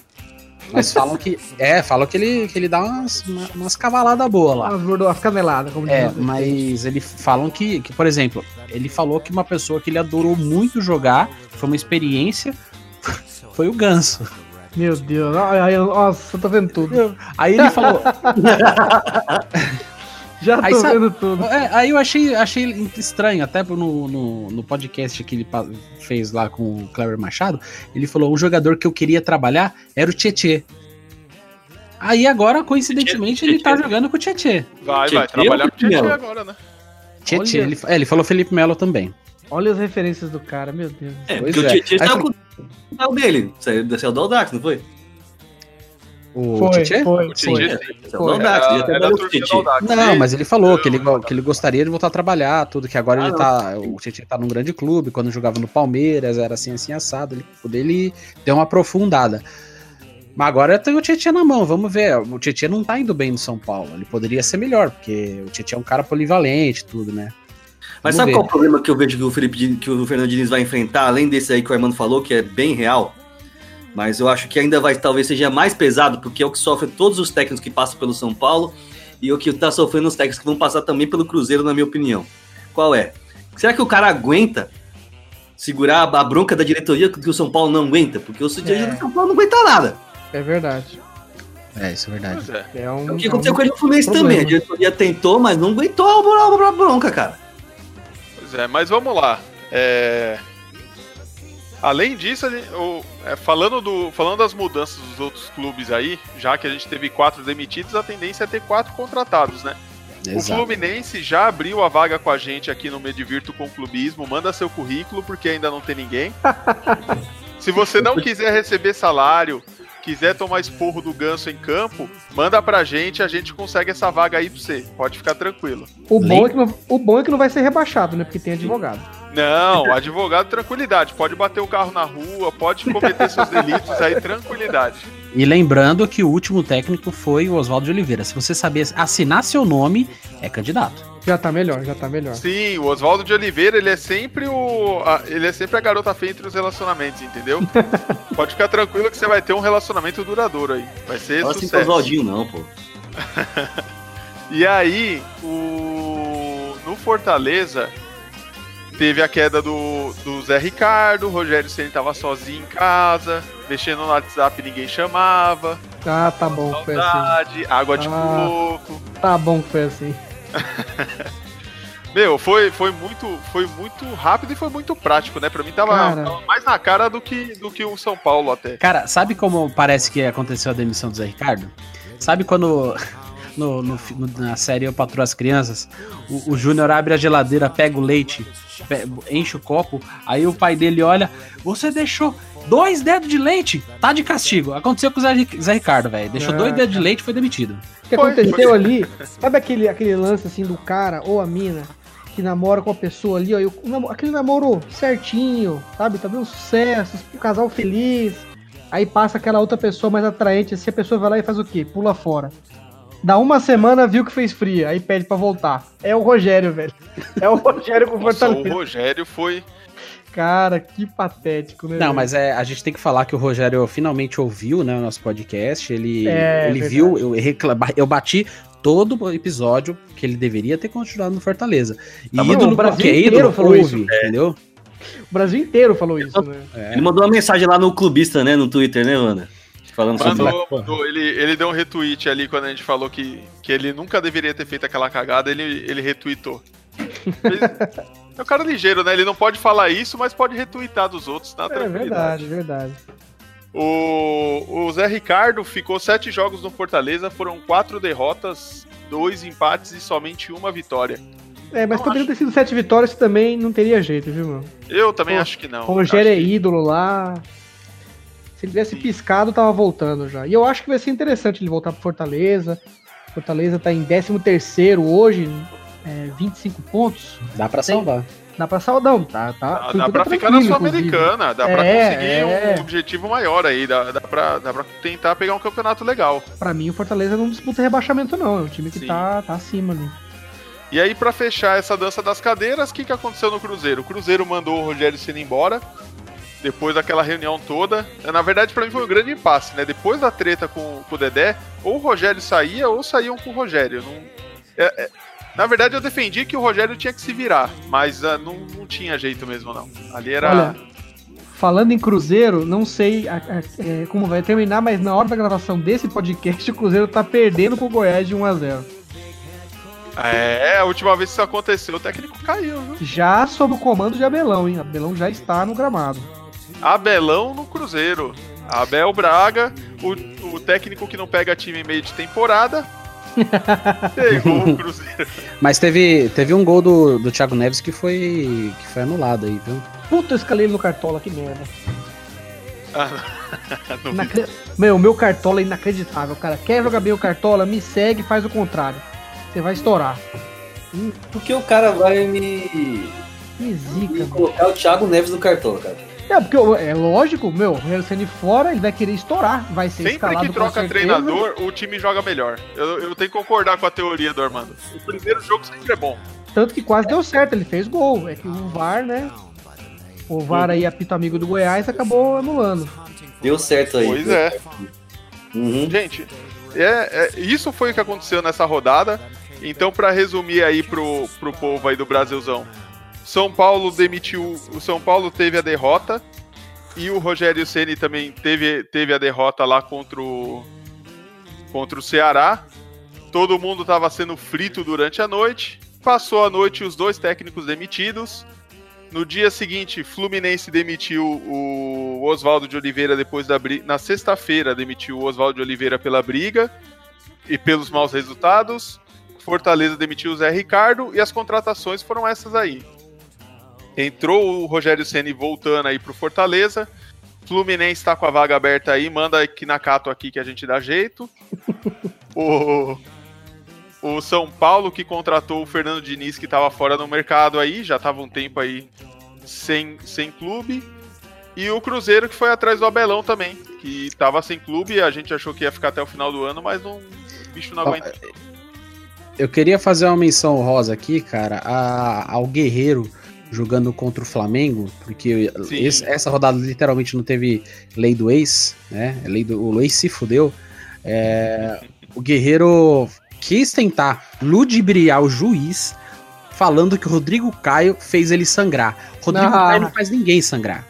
mas falam que é, falam que ele, que ele dá umas, uma- umas cavaladas boas lá. As, gordo- as caneladas, como É, mas eles falam que, que, por exemplo, ele falou que uma pessoa que ele adorou muito jogar, foi uma experiência, foi o Ganso. Meu Deus, nossa, eu tô vendo tudo. Aí ele falou. Já tô Aí sabe- vendo tudo. é, aí eu achei, achei estranho, até no, no, no podcast que ele fez lá com o Cleber Machado, ele falou: um jogador que eu queria trabalhar era o Tietê. Aí agora, coincidentemente, ele tá jogando com o Tietê. vai, Tietê vai trabalhar com o Tietchan Melo? agora, né? Tietê, ele, é, ele falou Felipe Melo também. Olha as referências do cara, meu Deus. É, Pois porque o é. Tietchan Aí saiu com o saiu dele. Saiu, saiu do Audax, não foi? O Foi, foi, O. Não, mas ele falou que ele, Não, que ele gostaria de voltar a trabalhar, tudo, que agora Ah, ele não. tá. O Tietchan tá num grande clube, quando jogava no Palmeiras, era assim, assim, assado. Ele, ele deu uma aprofundada. Mas agora tem o Tietchan na mão, vamos ver. O Tietchan não tá indo bem no São Paulo. Ele poderia ser melhor, porque o Tietchan é um cara polivalente tudo, né? Mas Vamos sabe ver. qual é o problema que eu vejo que o Felipe que o Fernando Diniz vai enfrentar, além desse aí que o Armando falou, que é bem real? Mas eu acho que ainda vai talvez seja mais pesado, porque é o que sofre todos os técnicos que passam pelo São Paulo e o que tá sofrendo os técnicos que vão passar também pelo Cruzeiro, na minha opinião. Qual é? Será que o cara aguenta segurar a bronca da diretoria que o São Paulo não aguenta? Porque o do São Paulo não aguenta nada. É verdade. É, isso é verdade. É. É um, É o que é aconteceu um- com ele no Fluminense também. A diretoria tentou, mas não aguentou a a bronca, cara. Pois é, mas vamos lá. É, Além disso, gente- o- é, falando, do, falando das mudanças dos outros clubes aí, já que a gente teve quatro demitidos, a tendência é ter quatro contratados, né? O Exato. Fluminense já abriu a vaga com a gente aqui no Medivirto com Clubismo. Manda seu currículo, porque ainda não tem ninguém. Se você não quiser receber salário, quiser tomar esporro do ganso em campo, manda pra gente, a gente consegue essa vaga aí pra você. Pode ficar tranquilo. O bom, é que não, o bom é que não vai ser rebaixado, né? Porque tem advogado. Não, advogado, tranquilidade. Pode bater o carro na rua, pode cometer seus delitos aí, tranquilidade. E lembrando que o último técnico foi o Oswaldo de Oliveira. Se você saber assinar seu nome, é candidato. Já tá melhor, já tá melhor. Sim, o Oswaldo de Oliveira, ele é sempre o. a- ele é sempre a garota feia entre os relacionamentos, entendeu? Pode ficar tranquilo que você vai ter um relacionamento duradouro aí. Vai ser Fala assim sucesso. Oswaldinho, não, pô. E aí, o. No Fortaleza, teve a queda do, do Zé Ricardo, o Rogério Ceni tava sozinho em casa, mexendo no WhatsApp ninguém chamava. Ah, tá bom, foi assim. Saudade, água de Ah. coco. Tá bom, foi assim. Meu, foi, foi, muito, foi muito rápido e foi muito prático, né? Pra mim tava, Cara. tava mais na cara do que, do que o São Paulo até. Cara, sabe como parece que aconteceu a demissão do Zé Ricardo? Sabe quando no, no na série Eu Patrulho as Crianças, o, o Júnior abre a geladeira, pega o leite, pe- enche o copo, aí o pai dele olha, você deixou dois dedos de leite, tá de castigo. Aconteceu com o Zé, Zé Ricardo, velho. Deixou dois dedos de leite e foi demitido. O que aconteceu ali, sabe aquele, aquele lance assim do cara ou a mina que namora com a pessoa ali, ó, e aquele namoro certinho, sabe? Tá dando sucesso, o casal feliz. Aí passa aquela outra pessoa mais atraente, assim, a pessoa vai lá e faz o quê? Pula fora. Dá uma semana, viu que fez fria, aí pede pra voltar. É o Rogério, velho. É o Rogério com Nossa, o Fortaleza. Rogério foi. Cara, que patético, né? Não, velho? mas é, a gente tem que falar que o Rogério finalmente ouviu né, o nosso podcast. Ele, É, ele verdade. viu, eu, reclama, eu bati todo o episódio que ele deveria ter continuado no Fortaleza. E Tá ídolo o Brasil porque é inteiro ídolo, falou ouve, isso. entendeu? O Brasil inteiro falou isso, né? É. Ele mandou uma mensagem lá no clubista, né, no Twitter, né, Wanda? Falando sobre Mandou, mandou, ele, ele deu um retweet ali quando a gente falou que, que ele nunca deveria ter feito aquela cagada, ele, ele retweetou. Fez- É um cara ligeiro, né? Ele não pode falar isso, mas pode retweetar dos outros, na É verdade, verdade. O, o Zé Ricardo ficou sete jogos no Fortaleza, foram quatro derrotas, dois empates e somente uma vitória. É, mas Não poderiam acho. ter sido sete vitórias também não teria jeito, viu, mano? Eu também Pô, acho que não. O Rogério é que- ídolo lá. Se ele tivesse piscado, tava voltando já. E eu acho que vai ser interessante ele voltar pro Fortaleza. Fortaleza tá em 13 terceiro hoje, é, 25 pontos. Dá pra salvar. Dá pra saudão, tá? tá Dá, dá pra ficar na. Sul-Americana, dá pra É, conseguir é. um objetivo maior aí, dá, dá, pra, dá pra tentar pegar um campeonato legal. Pra mim, o Fortaleza não disputa rebaixamento, não. É um time que Sim. tá, tá acima ali. E aí, pra fechar essa dança das cadeiras, o que, que aconteceu no Cruzeiro? O Cruzeiro mandou o Rogério Ceni embora, depois daquela reunião toda. Na verdade, pra mim foi um grande impasse, né? Depois da treta com, com o Dedé, ou o Rogério saía, ou saíam com o Rogério. Não, é- é- na verdade, eu defendi que o Rogério tinha que se virar, mas ah, não, não tinha jeito mesmo, não. Ali era... Olha, falando em Cruzeiro, não sei a- a- é, como vai terminar, mas na hora da gravação desse podcast, o Cruzeiro tá perdendo pro Goiás de 1x0. É, a última vez que isso aconteceu, o técnico caiu, viu? Já sob o comando de Abelão, hein? Abelão já está no gramado. Abelão no Cruzeiro. Abel Braga, o, o técnico que não pega time em meio de temporada. Pegou o Cruzeiro. Mas teve, teve um gol do, do Thiago Neves que foi, que foi anulado aí, viu? Puta, eu escalei ele no Cartola, que merda. Ah. Inacre- Meu, meu Cartola é inacreditável, cara. Quer jogar bem o Cartola? Me segue e faz o contrário. Você vai estourar. Porque o cara vai me, Que zica, me colocar o Thiago Neves no cartão, cara. É, porque é lógico, meu, o Rogério Ceni fora, ele vai querer estourar, vai ser Sempre escalado que troca treinador, o time joga melhor. Eu, eu tenho que concordar com a teoria do Armando. O primeiro jogo sempre é bom. Tanto que quase deu certo, ele fez gol. É que o VAR, né? O VAR aí, apito amigo do Goiás, acabou anulando. Deu certo aí. Pois é. Uhum. Gente, é, é- isso foi o que aconteceu nessa rodada. Então, pra resumir aí pro, pro povo aí do Brasilzão, São Paulo demitiu. O São Paulo teve a derrota. E o Rogério Ceni também teve, teve a derrota lá contra o, contra o Ceará. Todo mundo estava sendo frito durante a noite. Passou a noite os dois técnicos demitidos. No dia seguinte, Fluminense demitiu o Oswaldo de Oliveira depois da briga. Na sexta-feira, demitiu o Oswaldo de Oliveira pela briga e pelos maus resultados. Fortaleza demitiu o Zé Ricardo e as contratações foram essas aí. Entrou o Rogério Ceni voltando aí pro Fortaleza. Fluminense tá com a vaga aberta aí, manda aqui na Cato aqui que a gente dá jeito. o, o São Paulo que contratou o Fernando Diniz que tava fora do mercado aí, já tava um tempo aí sem, sem clube. E o Cruzeiro que foi atrás do Abelão também, que tava sem clube, a gente achou que ia ficar até o final do ano, mas não, o bicho não Ó, aguenta. Eu queria fazer uma menção rosa aqui, cara, a- ao Guerreiro jogando contra o Flamengo, porque esse- essa rodada literalmente não teve lei do ex, né? A Lei do, o ex se fudeu. É, o Guerreiro quis tentar ludibriar o juiz, falando que o Rodrigo Caio fez ele sangrar. Rodrigo Ah. Caio não faz ninguém sangrar.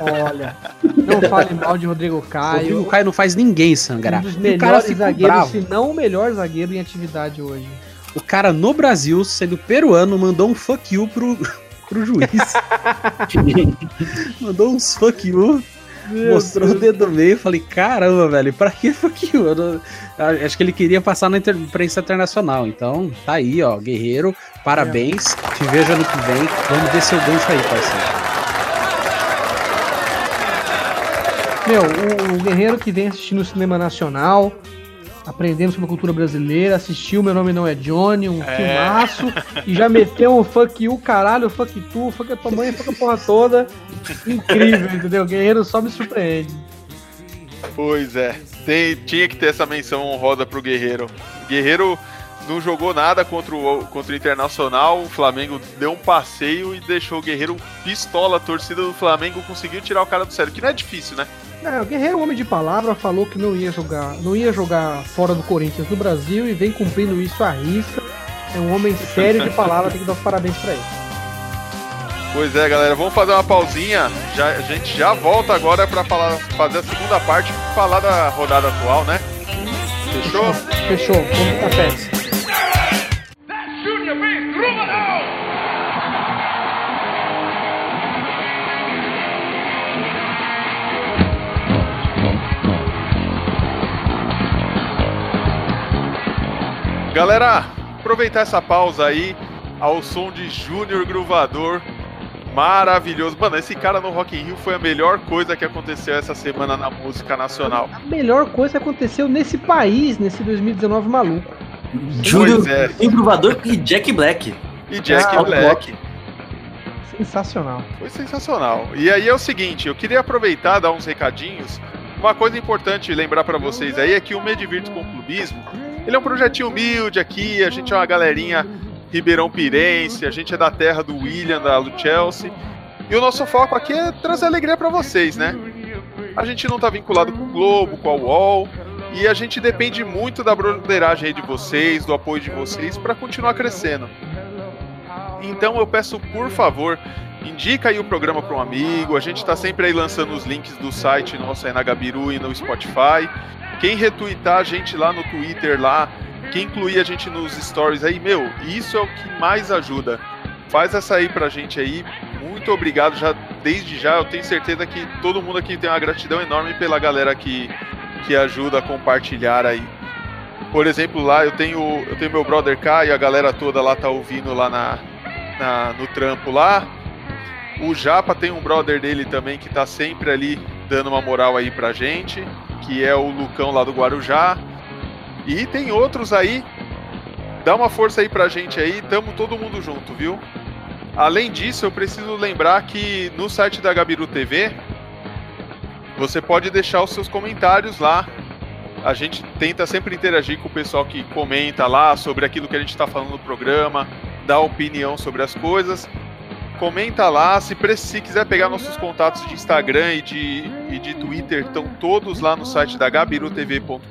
Olha, não fale mal de Rodrigo Caio. Rodrigo Caio não faz ninguém sangrar. Um dos o cara melhores ficou zagueiros, bravo. se não o melhor zagueiro em atividade hoje. O cara no Brasil, sendo peruano, mandou um fuck you pro, pro juiz. mandou uns fuck you, mostrou o dedo no meio. Falei, caramba, velho, pra que fuck you? Eu não- acho que ele queria passar na inter- imprensa internacional. Então, tá aí, ó, guerreiro, parabéns. Te vejo ano que vem. Vamos descer o gancho aí, parceiro. Meu, o, o guerreiro que vem assistindo o cinema nacional, aprendendo sobre a cultura brasileira, assistiu Meu Nome Não É Johnny, um É. filmaço, e já meteu um fuck you, caralho, fuck tu, fuck a tua mãe, fuck a porra toda. Incrível, entendeu? O guerreiro só me surpreende. Pois é, tem- tinha que ter essa menção honrosa pro Guerreiro. Guerreiro não jogou nada contra o, contra o Internacional, o Flamengo deu um passeio e deixou o Guerreiro pistola. A torcida do Flamengo conseguiu tirar o cara do sério, que não é difícil, né? Não, o Guerreiro, homem de palavra, falou que não ia jogar, não ia jogar fora do Corinthians no Brasil e vem cumprindo isso à risca. É um homem sério de palavra, tem que dar os parabéns pra ele. Pois é, galera, vamos fazer uma pausinha. Já, a gente já volta agora pra falar, fazer a segunda parte, falar da rodada atual, né? Fechou? Fechou, vamos pra festa. Galera, aproveitar essa pausa aí ao som de Júnior Gruvador. Maravilhoso. Mano, esse cara no Rock in Rio foi a melhor coisa que aconteceu essa semana na música nacional. A melhor coisa que aconteceu nesse país, nesse 2019 maluco. É. Improvador e Jack Black. E Jack Ah, Black. Sensacional. Foi sensacional. E aí é o seguinte, eu queria aproveitar dar uns recadinhos. Uma coisa importante lembrar pra vocês aí é que o Me Divirto com Clubismo, ele é um projetinho humilde aqui, a gente é uma galerinha Ribeirão Pirense, a gente é da terra do William, da do Chelsea. E o nosso foco aqui é trazer alegria pra vocês, né? A gente não tá vinculado com o Globo, com a UOL, e a gente depende muito da broderagem aí de vocês, do apoio de vocês pra continuar crescendo. Então eu peço, por favor, indica aí o programa para um amigo. A gente está sempre aí lançando os links do site nosso aí na Gabiru e no Spotify. Quem retweetar a gente lá no Twitter lá, quem incluir a gente nos stories aí, meu, isso é o que mais ajuda. Faz essa aí pra gente aí. Muito obrigado já desde já. Eu tenho certeza que todo mundo aqui tem uma gratidão enorme pela galera que que ajuda a compartilhar aí. Por exemplo, lá eu tenho eu tenho meu brother Caio, a galera toda lá tá ouvindo lá na, na- no trampo lá. O Japa tem um brother dele também que tá sempre ali dando uma moral aí pra gente, que é o Lucão lá do Guarujá. E tem outros aí. Dá uma força aí pra gente aí, tamo todo mundo junto, viu? Além disso, eu preciso lembrar que no site da Gabiru TV você pode deixar os seus comentários lá. A gente tenta sempre interagir com o pessoal que comenta lá sobre aquilo que a gente está falando no programa, dá opinião sobre as coisas comenta lá. Se, se quiser pegar nossos contatos de Instagram e de, e de Twitter, estão todos lá no site da gabirutv.com.br.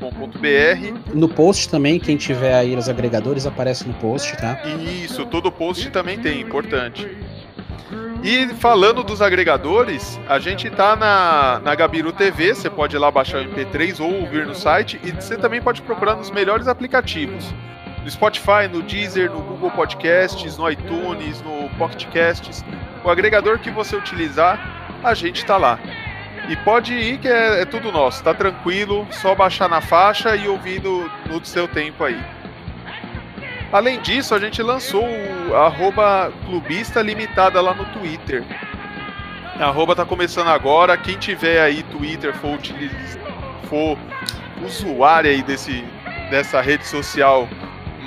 No post também, quem tiver aí os agregadores aparece no post, tá? Isso, todo post também tem, importante. E falando dos agregadores, a gente tá na, na Gabiru TV, você pode ir lá baixar o MP3 ou ouvir no site, e você também pode procurar nos melhores aplicativos no Spotify, no Deezer, no Google Podcasts, no iTunes, no Pocket Casts, o agregador que você utilizar, a gente está lá. E pode ir que é, é, tudo nosso, tá tranquilo, só baixar na faixa e ouvindo no seu tempo aí. Além disso, a gente lançou o arroba clubista limitada lá no Twitter. A arroba tá começando agora. Quem tiver aí Twitter, for, for usuário aí desse, dessa rede social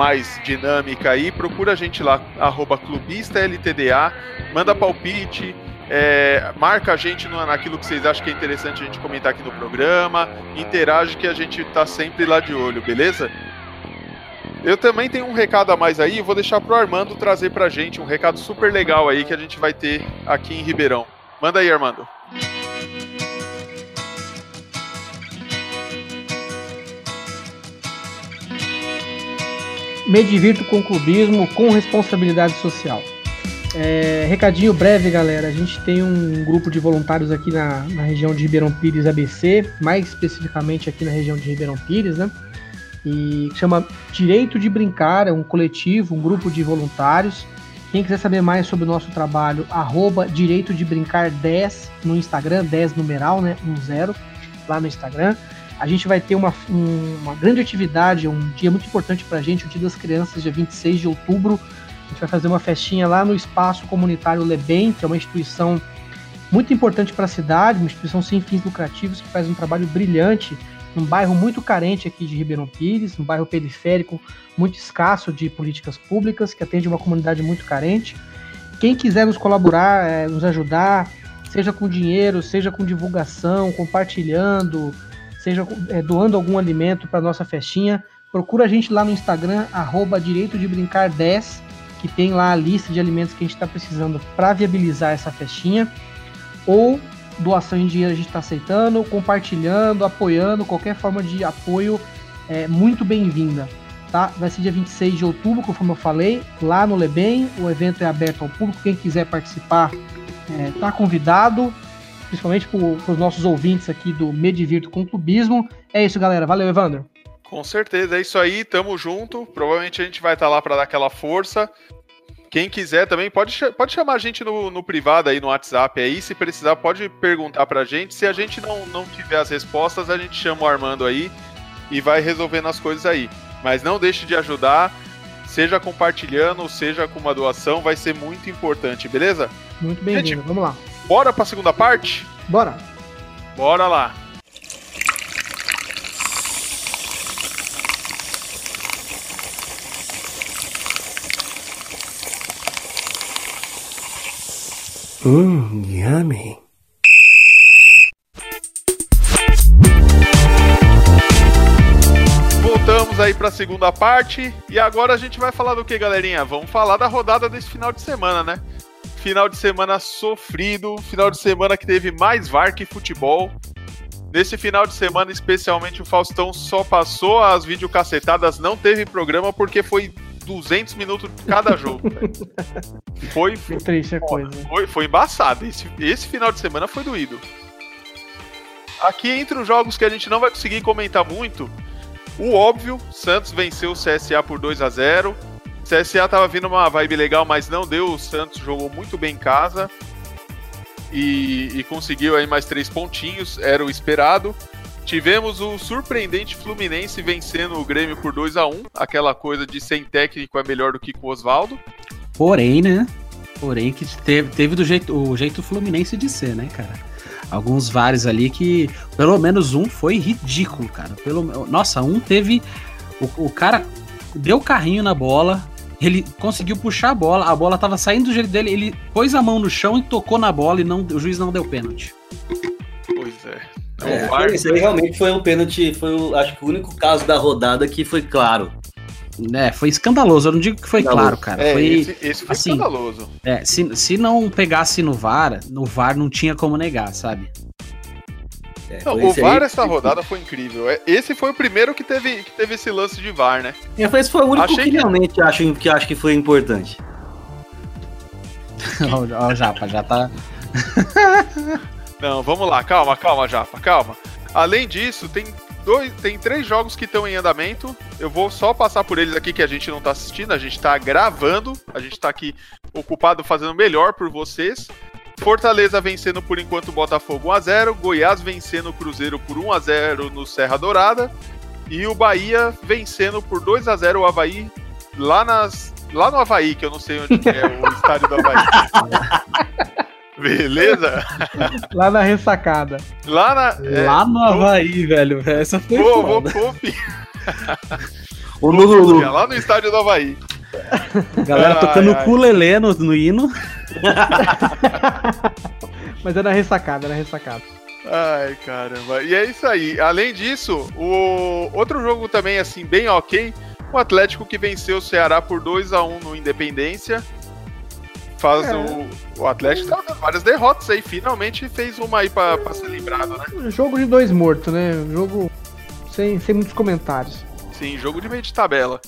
mais dinâmica aí, procura a gente lá, arroba clubista LTDA, manda palpite, é, marca a gente no, naquilo que vocês acham que é interessante a gente comentar aqui no programa, interage que a gente tá sempre lá de olho, beleza? Eu também tenho um recado a mais aí, vou deixar pro Armando trazer pra gente um recado super legal aí que a gente vai ter aqui em Ribeirão. Manda aí, Armando. Me divirto com clubismo, com responsabilidade social. É, recadinho breve, galera. A gente tem um grupo de voluntários aqui na, na região de Ribeirão Pires ABC, mais especificamente aqui na região de Ribeirão Pires, né? E chama Direito de Brincar, é um coletivo, um grupo de voluntários. Quem quiser saber mais sobre o nosso trabalho, arroba Direito de Brincar 10 no Instagram, 10 numeral, né? 10 lá no Instagram. A gente vai ter uma, um, uma grande atividade, um dia muito importante para a gente, o Dia das Crianças, dia 26 de outubro. A gente vai fazer uma festinha lá no Espaço Comunitário Lebem, que é uma instituição muito importante para a cidade, uma instituição sem fins lucrativos que faz um trabalho brilhante num bairro muito carente aqui de Ribeirão Pires, um bairro periférico muito escasso de políticas públicas, que atende uma comunidade muito carente. Quem quiser nos colaborar, é, nos ajudar, seja com dinheiro, seja com divulgação, compartilhando, seja é, doando algum alimento para nossa festinha, procura a gente lá no Instagram, arroba Direito de Brincar 10, que tem lá a lista de alimentos que a gente está precisando para viabilizar essa festinha. Ou doação em dinheiro a gente está aceitando, compartilhando, apoiando, qualquer forma de apoio é muito bem-vinda. Tá? Vai ser dia 26 de outubro, conforme eu falei, lá no Lebem. O evento é aberto ao público. Quem quiser participar está é, convidado principalmente para os nossos ouvintes aqui do Medivirto com Clubismo. É isso, galera. Valeu, Evandro. Com certeza, é isso aí. Tamo junto. Provavelmente a gente vai estar tá lá para dar aquela força. Quem quiser também pode, pode chamar a gente no, no privado aí, no WhatsApp aí. Se precisar, pode perguntar pra gente. Se a gente não, não tiver as respostas, a gente chama o Armando aí e vai resolvendo as coisas aí. Mas não deixe de ajudar, seja compartilhando, seja com uma doação, vai ser muito importante, beleza? Muito bem-vindo, vamos lá. Bora pra segunda parte? Bora. Bora lá. Hum, yummy. Voltamos aí para a segunda parte e agora a gente vai falar do que, galerinha? Vamos falar da rodada desse final de semana, né? Final de semana sofrido, final de semana que teve mais VAR que futebol. Nesse final de semana, especialmente, o Faustão só passou as videocacetadas, não teve programa porque foi 200 minutos cada jogo. foi, foi triste a coisa. Foi, foi embaçado. Esse, esse final de semana foi doído. Aqui entre os jogos que a gente não vai conseguir comentar muito, o óbvio, Santos venceu o CSA por 2 a 0 CSA tava vindo uma vibe legal, mas não deu. O Santos jogou muito bem em casa e, e conseguiu aí mais três pontinhos, era o esperado. Tivemos o surpreendente Fluminense vencendo o Grêmio por 2 a 1 aquela coisa de sem técnico é melhor do que com o Oswaldo. Porém, né? Porém, que teve, teve do jeito, o jeito Fluminense de ser, né, cara? Alguns vários ali que, pelo menos um foi ridículo, cara. Pelo, nossa, um teve. O, o cara deu carrinho na bola, Ele conseguiu puxar a bola, a bola tava saindo do jeito dele, ele pôs a mão no chão e tocou na bola e não, o juiz não deu pênalti. Pois é. É, esse aí realmente foi um pênalti, foi o, acho que o único caso da rodada que foi claro. É, foi escandaloso. Eu não digo que foi Escandaloso. claro, cara. É, foi, esse, esse foi assim, escandaloso. é, se, se não pegasse no VAR, no VAR não tinha como negar, sabe? É, Não, o VAR aí. essa rodada foi incrível. É, Esse foi o primeiro que teve, que teve esse lance de VAR, né? É, Esse foi o único Achei que, que- realmente acho que, acho que foi importante. Ó, o Japa, já tá. Não, vamos lá, calma, calma, Japa, calma. Além disso, tem dois, tem três jogos que estão em andamento. Eu vou só passar por eles aqui que a gente não tá assistindo, a gente tá gravando, a gente tá aqui ocupado fazendo melhor por vocês. Fortaleza vencendo por enquanto o Botafogo 1x0, Goiás vencendo o Cruzeiro por 1x0 no Serra Dourada e o Bahia vencendo por 2x0 o Havaí lá, nas, lá no Havaí, que eu não sei onde que é o estádio do Havaí. Beleza? Lá na ressacada. Lá na. é, Lá no Havaí, velho. Essa foi Vou, vou foda. confiar O Lulu, lá no estádio do Havaí. Galera tocando ai. culelê no, no hino. Mas na ressacada, na ressacada. Ai, caramba. E é isso aí. Além disso, o outro jogo também, assim, bem ok. O Atlético que venceu o Ceará por 2 a 1 no Independência. Faz É. o. O Atlético tá dando várias derrotas aí. Finalmente fez uma aí pra, pra ser lembrado, né? Jogo de dois mortos, né? Jogo sem, sem muitos comentários. Sim, jogo de meio de tabela.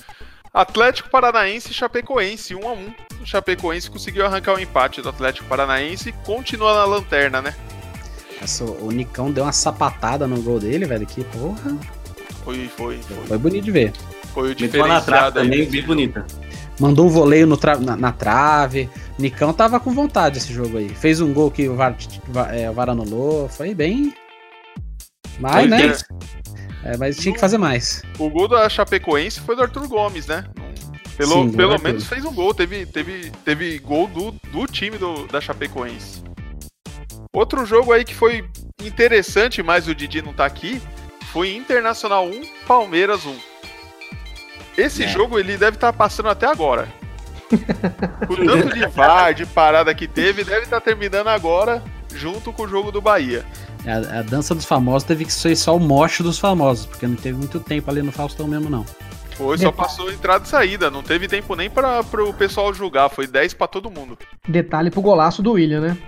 Atlético Paranaense e Chapecoense, 1 a 1 O Chapecoense conseguiu arrancar o empate do Atlético Paranaense e continua na lanterna, né? Nossa, o Nicão deu uma sapatada no gol dele, velho. Que porra. Foi, foi, foi. Foi bonito de ver. Foi o diferenciado aí. também, bem bonita. Mandou um voleio no tra- na, na trave. Nicão tava com vontade esse jogo aí. Fez um gol que o VAR, é, o VAR anulou. Foi bem. Mas, Foi né? que- É, mas tinha que fazer mais. O gol da Chapecoense foi do Arthur Gomes, né? Pelo, Sim, pelo menos fez um gol. Teve, teve, teve gol do, do time do, da Chapecoense. Outro jogo aí que foi interessante, mas o Didi não tá aqui, foi Internacional 1, Palmeiras 1. Esse É. jogo ele deve estar passando até agora. O tanto de VAR, de parada que teve, deve estar terminando agora, junto com o jogo do Bahia. A, a dança dos famosos teve que ser só o moche dos famosos, porque não teve muito tempo ali no Faustão mesmo, não. Foi, só passou entrada e saída, não teve tempo nem para o pessoal julgar, foi 10 para todo mundo. Detalhe pro golaço do William, né?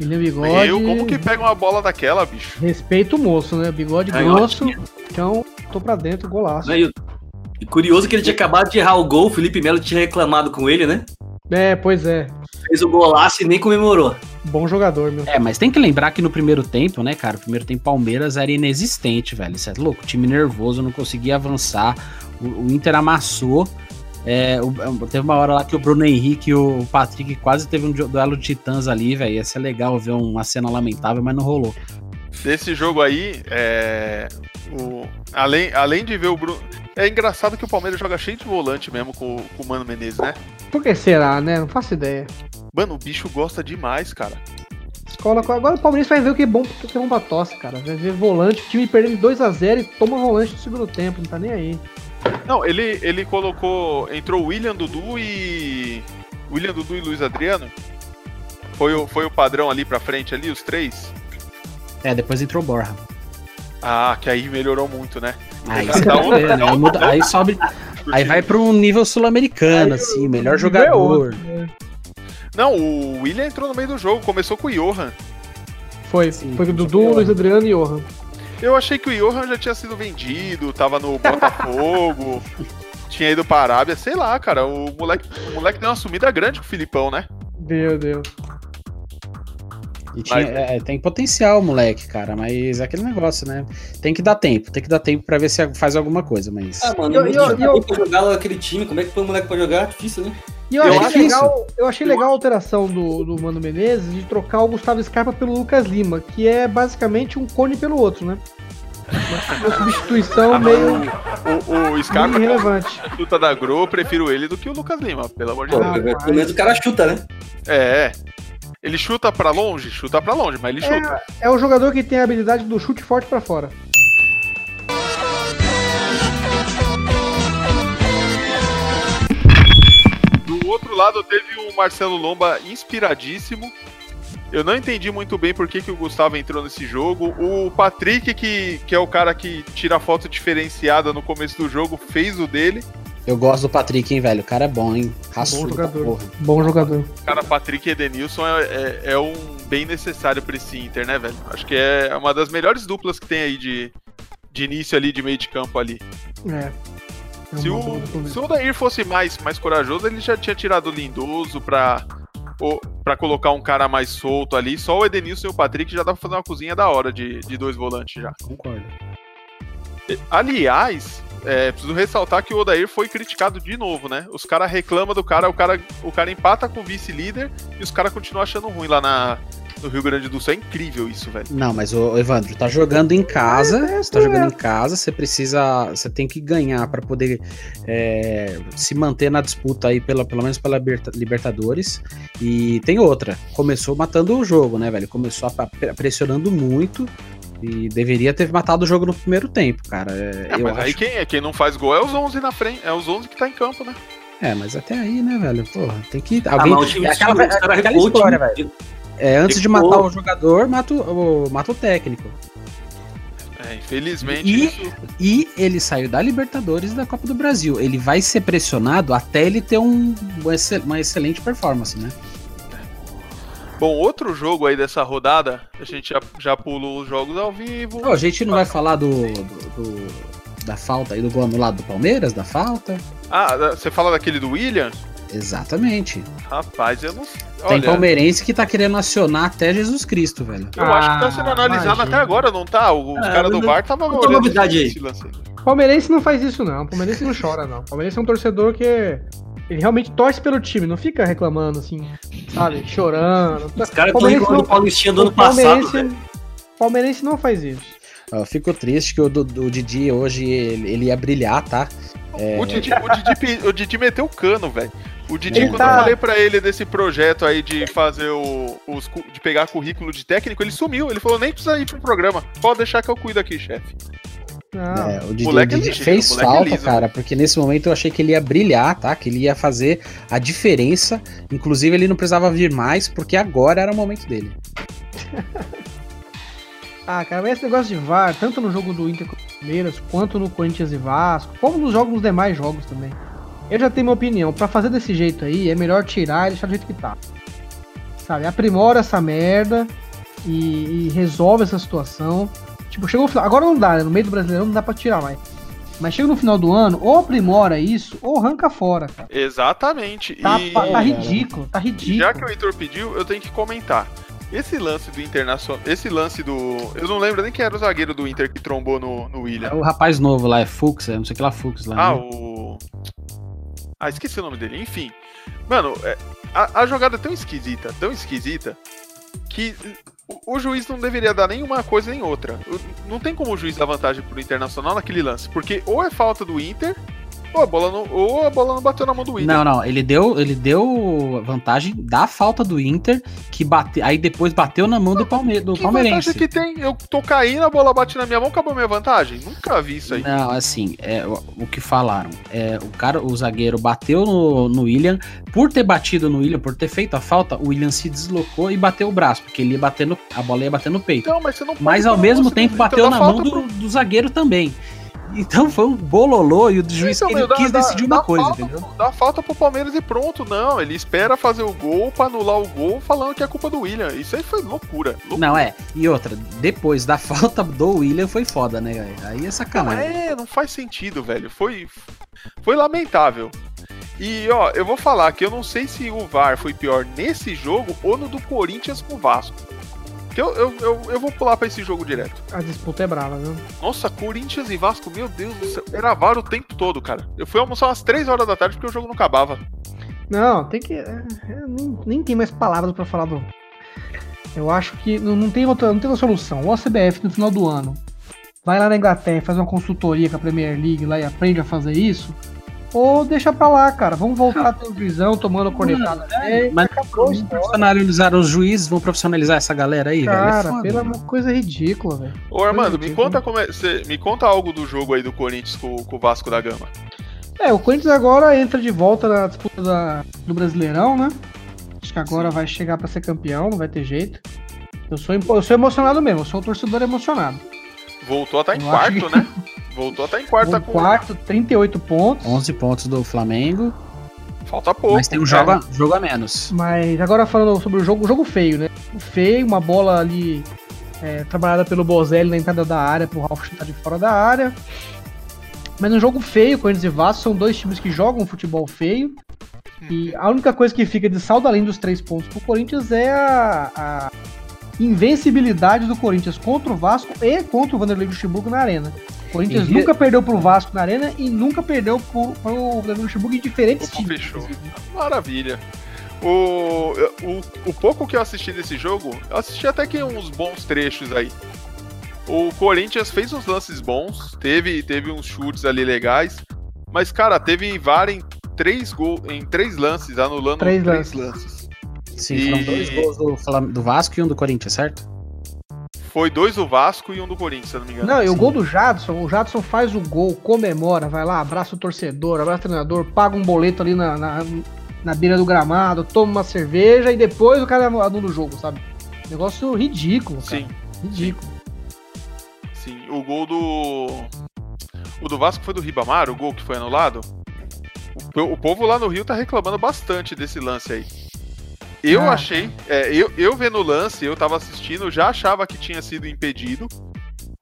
William Bigode. Eu, como que pega uma bola daquela, bicho? Respeito o moço, né? Bigode Aí, grosso. Então, tô pra dentro, golaço. E curioso que ele tinha acabado de errar o gol, o Felipe Melo tinha reclamado com ele, né? É, pois é. Fez o golaço e nem comemorou. Bom jogador, meu. É, mas tem que lembrar que no primeiro tempo, né, cara? O primeiro tempo Palmeiras era inexistente, velho. Isso é louco. Time nervoso, não conseguia avançar. O, o Inter amassou. É, o- teve uma hora lá que o Bruno Henrique e o Patrick quase teve um du- duelo de titãs ali, velho. Ia ser legal ver uma cena lamentável, mas não rolou. Desse jogo aí, é. O, além, além de ver o Bruno. É engraçado que o Palmeiras joga cheio de volante mesmo com, com o Mano Menezes, né? Por que será, né? Não faço ideia. Mano, o bicho gosta demais, cara. Escola, agora o Palmeiras vai ver o que é bom, o que é bom pra tosse, cara. Vai ver volante, o time perdendo 2x0 e toma volante no segundo tempo, não tá nem aí. Não, ele, ele colocou. Entrou o William Dudu e. William Dudu e Luiz Adriano. Foi o, foi o padrão ali pra frente, ali, os três. É, depois entrou o Borja. Ah, que aí melhorou muito, né? Aí, Tá outra- ver, né? aí, muda- aí sobe. Aí vai pra um nível sul-americano, assim, melhor jogador. Não, o William entrou no meio do jogo, começou com o Johan. Foi, Sim, foi o Dudu, Luiz Adriano e Johan. Eu achei que o Johan já tinha sido vendido, tava no Botafogo, tinha ido pra Arábia, sei lá, cara. O moleque, o moleque deu uma sumida grande com o Filipão, né? Meu Deus. E tinha- Mas- é, tem potencial, moleque, cara, mas é aquele negócio, né? Tem que dar tempo, tem que dar tempo pra ver se faz alguma coisa, mas. Ah, mano, Eu- eu, eu- eu- pra jogar lá aquele time, como é que põe o moleque pra jogar? Difícil, né? E eu, Eu achei acho legal, eu achei legal a alteração do, do Mano Menezes de trocar o Gustavo Scarpa pelo Lucas Lima, que é basicamente um cone pelo outro, né? Uma, uma substituição meio, O, o meio Scarpa, irrelevante. que chuta da Gro, eu prefiro ele do que o Lucas Lima, pelo amor de Deus. Ah, pelo menos o cara chuta, né? É. Ele chuta pra longe? Chuta pra longe, mas ele chuta. É o jogador que tem a habilidade do chute forte pra fora. outro lado teve o Marcelo Lomba inspiradíssimo. Eu não entendi muito bem por que, que o Gustavo entrou nesse jogo. O Patrick, que, que é o cara que tira foto diferenciada no começo do jogo, fez o dele. Eu gosto do Patrick, hein, velho? O cara é bom, hein? Bom Raçudo pra jogador. porra. Bom jogador. Cara, Patrick Edenilson é, é, é um bem necessário pra esse Inter, né, velho? Acho que é uma das melhores duplas que tem aí de, de início ali, de meio de campo ali. É. É Se o, se o Odair fosse mais, mais corajoso, ele já tinha tirado o Lindoso pra, o- pra colocar um cara mais solto ali. Só o Edenilson e o Patrick já dá pra fazer uma cozinha da hora de, de dois volantes já. Concordo. Aliás, é, preciso ressaltar que o Odair foi criticado de novo, né? Os caras reclamam do cara, o cara, o cara empata com o vice-líder e os caras continuam achando ruim lá na, no Rio Grande do Sul. É incrível isso, velho. Não, mas o Evandro, tá jogando em casa, É, é, você tá é. jogando em casa, você precisa, você tem que ganhar pra poder é, se manter na disputa aí, pela, pelo menos pela Liberta- Libertadores. E tem outra, começou matando o jogo, né, velho? Começou a- a- pressionando muito e deveria ter matado o jogo no primeiro tempo, cara. É, É, eu mas aí acho- quem, é- quem não faz gol é os 11 na frente, é os 11 que tá em campo, né? É, mas até aí, né, velho? Porra, tem que. Ah, Alguém, mas o time é aquela, caras aquela história, time. velho. É, antes de matar o jogador, mata o, o- mata o técnico. É, infelizmente E- isso. E ele saiu da Libertadores e da Copa do Brasil. Ele vai ser pressionado até ele ter um, um excel- uma excelente performance, né? Bom, outro jogo aí dessa rodada, a gente já, já pulou os jogos ao vivo. Ô, a gente não vai falar do, do- do- da falta aí do gol anulado do Palmeiras, da falta? Ah, você fala daquele do William? Exatamente. Rapaz, eu não. Tem Olha, palmeirense que tá querendo acionar até Jesus Cristo, velho. eu acho que tá sendo Ah, analisado imagina. até agora, não tá? O- Os Ah, caras do não- VAR tava não tem olhando novidade aí. Palmeirense não faz isso, não. Palmeirense não chora, não. Palmeirense é um torcedor que ele realmente torce pelo time, não fica reclamando, assim, sabe? Chorando. Os caras estão não- do Paulistinha do ano passado, Palmeirense, não faz isso. Ó, Eu fico triste que o, do, o Didi hoje ele, ele ia brilhar, tá? O, Didi, o, Didi, o Didi meteu o cano, velho. O Didi, Ele quando tá- eu falei pra ele desse projeto aí de fazer o. Os, de pegar currículo de técnico, ele sumiu. Ele falou, nem precisa ir pro programa. Pode deixar que eu cuido aqui, chefe. Não. É, o Didi, moleque o é Didi ligeiro, fez moleque é falta, liso. cara, porque nesse momento eu achei que ele ia brilhar, tá? Que ele ia fazer a diferença. Inclusive, ele não precisava vir mais, porque agora era o momento dele. Ah, cara, mas esse negócio de VAR, tanto no jogo do Inter com o Palmeiras, quanto no Corinthians e Vasco, como nos jogos, nos demais jogos também. Eu já tenho minha opinião. Pra fazer desse jeito aí, é melhor tirar e deixar do jeito que tá. Sabe? Aprimora essa merda e, e resolve essa situação. Tipo, chegou no final. Agora não dá, né? No meio do brasileirão não dá pra tirar mais. Mas chega no final do ano, ou aprimora isso, ou arranca fora, cara. Exatamente. Tá, e tá ridículo, tá ridículo. já que o Heitor pediu, eu tenho que comentar. Esse lance do Internacional. Esse lance do. Eu não lembro nem quem era o zagueiro do Inter que trombou no, no William. É o rapaz novo lá, é Fux, é não sei o que lá, Fux lá. Ah, né? o. Ah, esqueci o nome dele. Enfim. Mano, é, a, a jogada é tão esquisita, tão esquisita, que o, juiz não deveria dar nenhuma coisa nem outra. Não tem como o juiz dar vantagem pro Internacional naquele lance. Porque ou é falta do Inter, ou a bola não, ou a bola não bateu na mão do Inter. Não, não, ele deu, ele deu vantagem da falta do Inter, que bate, aí depois bateu na mão do, Palme, do que palmeirense. vantagem que tem? Eu tô caindo, a bola bate na minha mão, acabou minha vantagem? Nunca vi isso aí. Não, assim, é, o, o que falaram. É, o cara, o zagueiro bateu no, no William. Por ter batido no William, por ter feito a falta, o William se deslocou e bateu o braço, porque ele ia bater no, a bola ia bater no peito. Então, mas você não pode Mas ao mesmo tempo então bateu dá na mão do, pro- do zagueiro também. Então foi um bololô e o juiz Então, ele dá- quis dá- decidir dá uma coisa, falta, entendeu? Dá falta pro Palmeiras e pronto. Não, ele espera fazer o gol pra anular o gol falando que é culpa do William. Isso aí foi loucura. loucura. Não, é. E outra, depois da falta do William foi foda, né? Aí é Não, sacanagem. é, não faz sentido, velho. Foi, foi lamentável. E, ó, eu vou falar que eu não sei se o VAR foi pior nesse jogo ou no do Corinthians com o Vasco. Que eu, eu, eu, eu vou pular pra esse jogo direto. A disputa é brava, viu? Nossa, Corinthians e Vasco, meu Deus do céu. Era VAR o tempo todo, cara. Eu fui almoçar umas 3 horas da tarde porque o jogo não acabava. Não, tem que. é, é, nem, nem tem mais palavras pra falar do. Eu acho que não, não tem outra, não tem outra solução. A CBF no final do ano vai lá na Inglaterra e faz uma consultoria com a Premier League lá e aprende a fazer isso. Ou deixa pra lá, cara. Vamos voltar a ter um visão tomando cornetada. É, Mas acabou a vamos profissionalizar os juízes, vão profissionalizar essa galera aí, velho. É Cara, pela mano. uma coisa ridícula, velho. Ô, Armando, me conta como é. cê- me conta algo do jogo aí do Corinthians com, com o Vasco da Gama. É, o Corinthians agora entra de volta na disputa da- do Brasileirão, né? Acho que agora vai chegar pra ser campeão, não vai ter jeito. Eu sou, eu sou emocionado mesmo, eu sou um torcedor emocionado. Voltou a estar em Eu acho quarto, né? Voltou a estar em quarto. tá com... quarto, 38 pontos. 11 pontos do Flamengo, Falta pouco. mas tem um né? jogo, a- jogo a menos. Mas agora falando sobre o jogo, o jogo feio, né? Feio, uma bola ali é, trabalhada pelo Bozelli na entrada da área, pro Ralf chutar de fora da área. Mas um jogo feio, Corinthians e Vasco são dois times que jogam futebol feio. E a única coisa que fica de saldo além dos três pontos pro Corinthians é a, a invencibilidade do Corinthians contra o Vasco e contra o Vanderlei Luxemburgo na arena. O Corinthians E- nunca perdeu pro Vasco na arena e nunca perdeu pro, pro Vanderlei Luxemburgo em diferentes Como times. fechou. Maravilha. O, o, o pouco que eu assisti desse jogo, eu assisti até que uns bons trechos aí. O Corinthians fez uns lances bons, teve, teve uns chutes ali legais, mas, cara, teve VAR em três, gol, em três lances, anulando Três três, lances. lances. Sim, E- foram dois gols do, do Vasco e um do Corinthians, certo? Foi dois do Vasco e um do Corinthians, se eu não me engano. Não, e o gol do Jadson, o Jadson faz o gol, comemora, vai lá, abraça o torcedor, abraça o treinador, paga um boleto ali na, na, na beira do gramado, toma uma cerveja e depois o cara anula o jogo, sabe? Negócio ridículo, cara. Sim, Ridículo. sim. O gol do. O do Vasco foi do Ribamar, o gol que foi anulado. O, o povo lá no Rio tá reclamando bastante desse lance aí. Eu Ah. achei, é, eu, eu vendo o lance, eu tava assistindo, já achava que tinha sido impedido.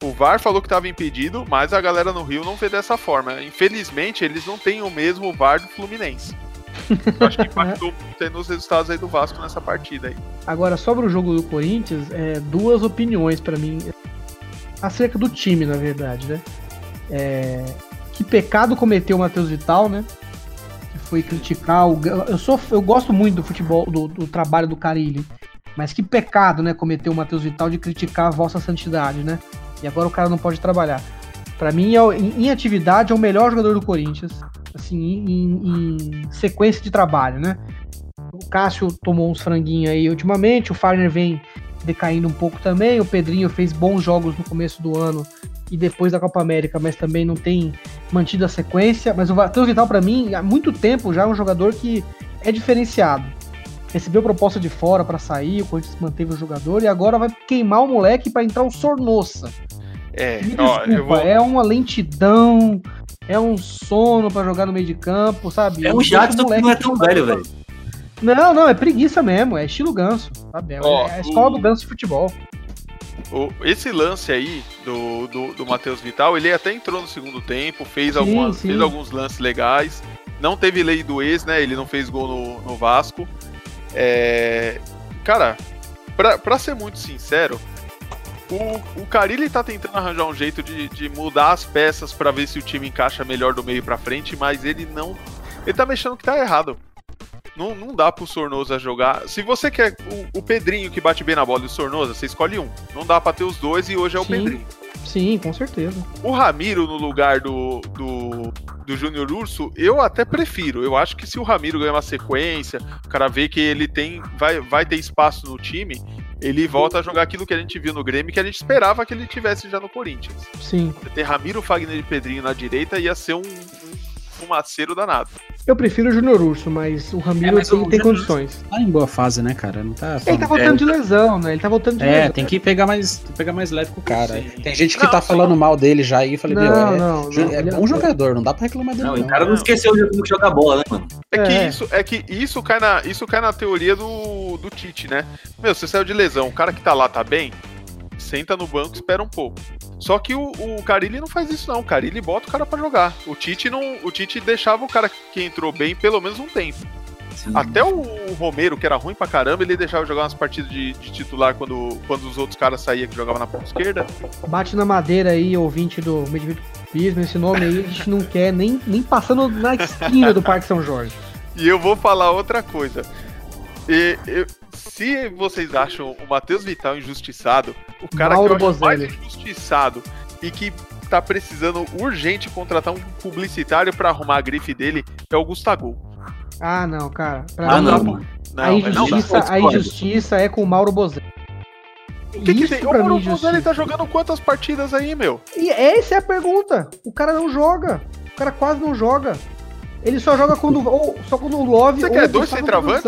O VAR falou que tava impedido, mas a galera no Rio não vê dessa forma. Infelizmente, eles não têm o mesmo VAR do Fluminense. Eu acho que impactou muito nos resultados aí do Vasco nessa partida aí. Agora, sobre o jogo do Corinthians, é, duas opiniões pra mim acerca do time, na verdade, né? É, que pecado cometeu o Matheus Vital, né? Foi criticar o. Eu, sou, eu gosto muito do futebol, do, do trabalho do Carilli. Mas que pecado, né? Cometeu o Matheus Vital de criticar a vossa santidade, né? E agora o cara não pode trabalhar. Pra mim, é em, em atividade, é o melhor jogador do Corinthians. Assim, em, em- sequência de trabalho, né? O Cássio tomou uns franguinhos aí ultimamente, o Farner vem decaindo um pouco também, o Pedrinho fez bons jogos no começo do ano e depois da Copa América, mas também não tem mantido a sequência. Mas o Matheus Vital, pra mim, há muito tempo já é um jogador que é diferenciado. Recebeu proposta de fora pra sair, o Corinthians manteve o jogador e agora vai queimar o moleque pra entrar o Sornossa. É, Me ó, vou. é uma lentidão, é um sono pra jogar no meio de campo, sabe? É um Jadson que moleque não é tão velho, velho. Não, não, é preguiça mesmo, é estilo ganso, sabe? É, Ó, é a escola o- do ganso de futebol. O- esse lance aí do, do, do Matheus Vital, ele até entrou no segundo tempo, fez, Sim, algumas, sim. fez alguns lances legais. Não teve lei do ex, né? Ele não fez gol no, no Vasco. É, cara, pra, pra ser muito sincero, o, o Carilli tá tentando arranjar um jeito de, de mudar as peças pra ver se o time encaixa melhor do meio pra frente, mas ele não. Ele tá mexendo que tá errado. Não, não dá pro Sornosa jogar. Se você quer o, o Pedrinho que bate bem na bola e o Sornosa, você escolhe um. Não dá pra ter os dois e hoje é o Sim. Pedrinho. Sim, com certeza. O Ramiro no lugar do, do, do Júnior Urso, eu até prefiro. Eu acho que se o Ramiro ganhar uma sequência, o cara vê que ele tem vai, vai ter espaço no time, ele volta a jogar aquilo que a gente viu no Grêmio, que a gente esperava que ele tivesse já no Corinthians. Sim. Ter Ramiro, Fagner e Pedrinho na direita ia ser um, um fumaceiro danado. Eu prefiro o Júnior Urso, mas o Ramiro É, mas tem, o tem condições. Tá em boa fase, né, cara? Não tá. Ele tá voltando de lesão, né? Ele tá voltando de É, lesão. tem que pegar mais, tem que pegar mais leve com o cara. Sim. Tem gente que Não, tá sim. falando mal dele já aí. Falei, meu, Não, é, não, não. é ele bom jogador, não dá pra reclamar dele. Não, Não, o cara não esqueceu de como que joga bola, né, mano? É que, É. Isso, é que isso cai na, isso cai na teoria do, do Tite, né? Meu, você saiu de lesão, o cara que tá lá tá bem, senta no banco e espera um pouco. Só que o, o Carilli não faz isso não, o Carilli bota o cara pra jogar. O Tite não, o Tite deixava o cara que entrou bem pelo menos um tempo. Até o Romero, que era ruim pra caramba, ele deixava jogar umas partidas de, de titular quando, quando os outros caras saíam que jogavam na ponta esquerda. Bate na madeira aí, ouvinte do Medivito Pismo, esse nome aí a gente não quer nem, nem passando na esquina do Parque São Jorge. E eu vou falar outra coisa. E, eu- se vocês acham o Matheus Vital injustiçado, o cara Mauro que eu acho mais injustiçado e que tá precisando urgente contratar um publicitário pra arrumar a grife dele é o Gustavo. Ah, não, cara. Pra Ah, mim, não. Não, a, não dá. injustiça, dá. a injustiça é com o Mauro Bozelli. O que, que tem? O é Mauro Bozelli tá jogando quantas partidas aí, meu? E essa é a pergunta. O cara não joga. O cara quase não joga. Ele só joga quando. ou só quando o Love. Você ou quer dois Gustavo centroavantes?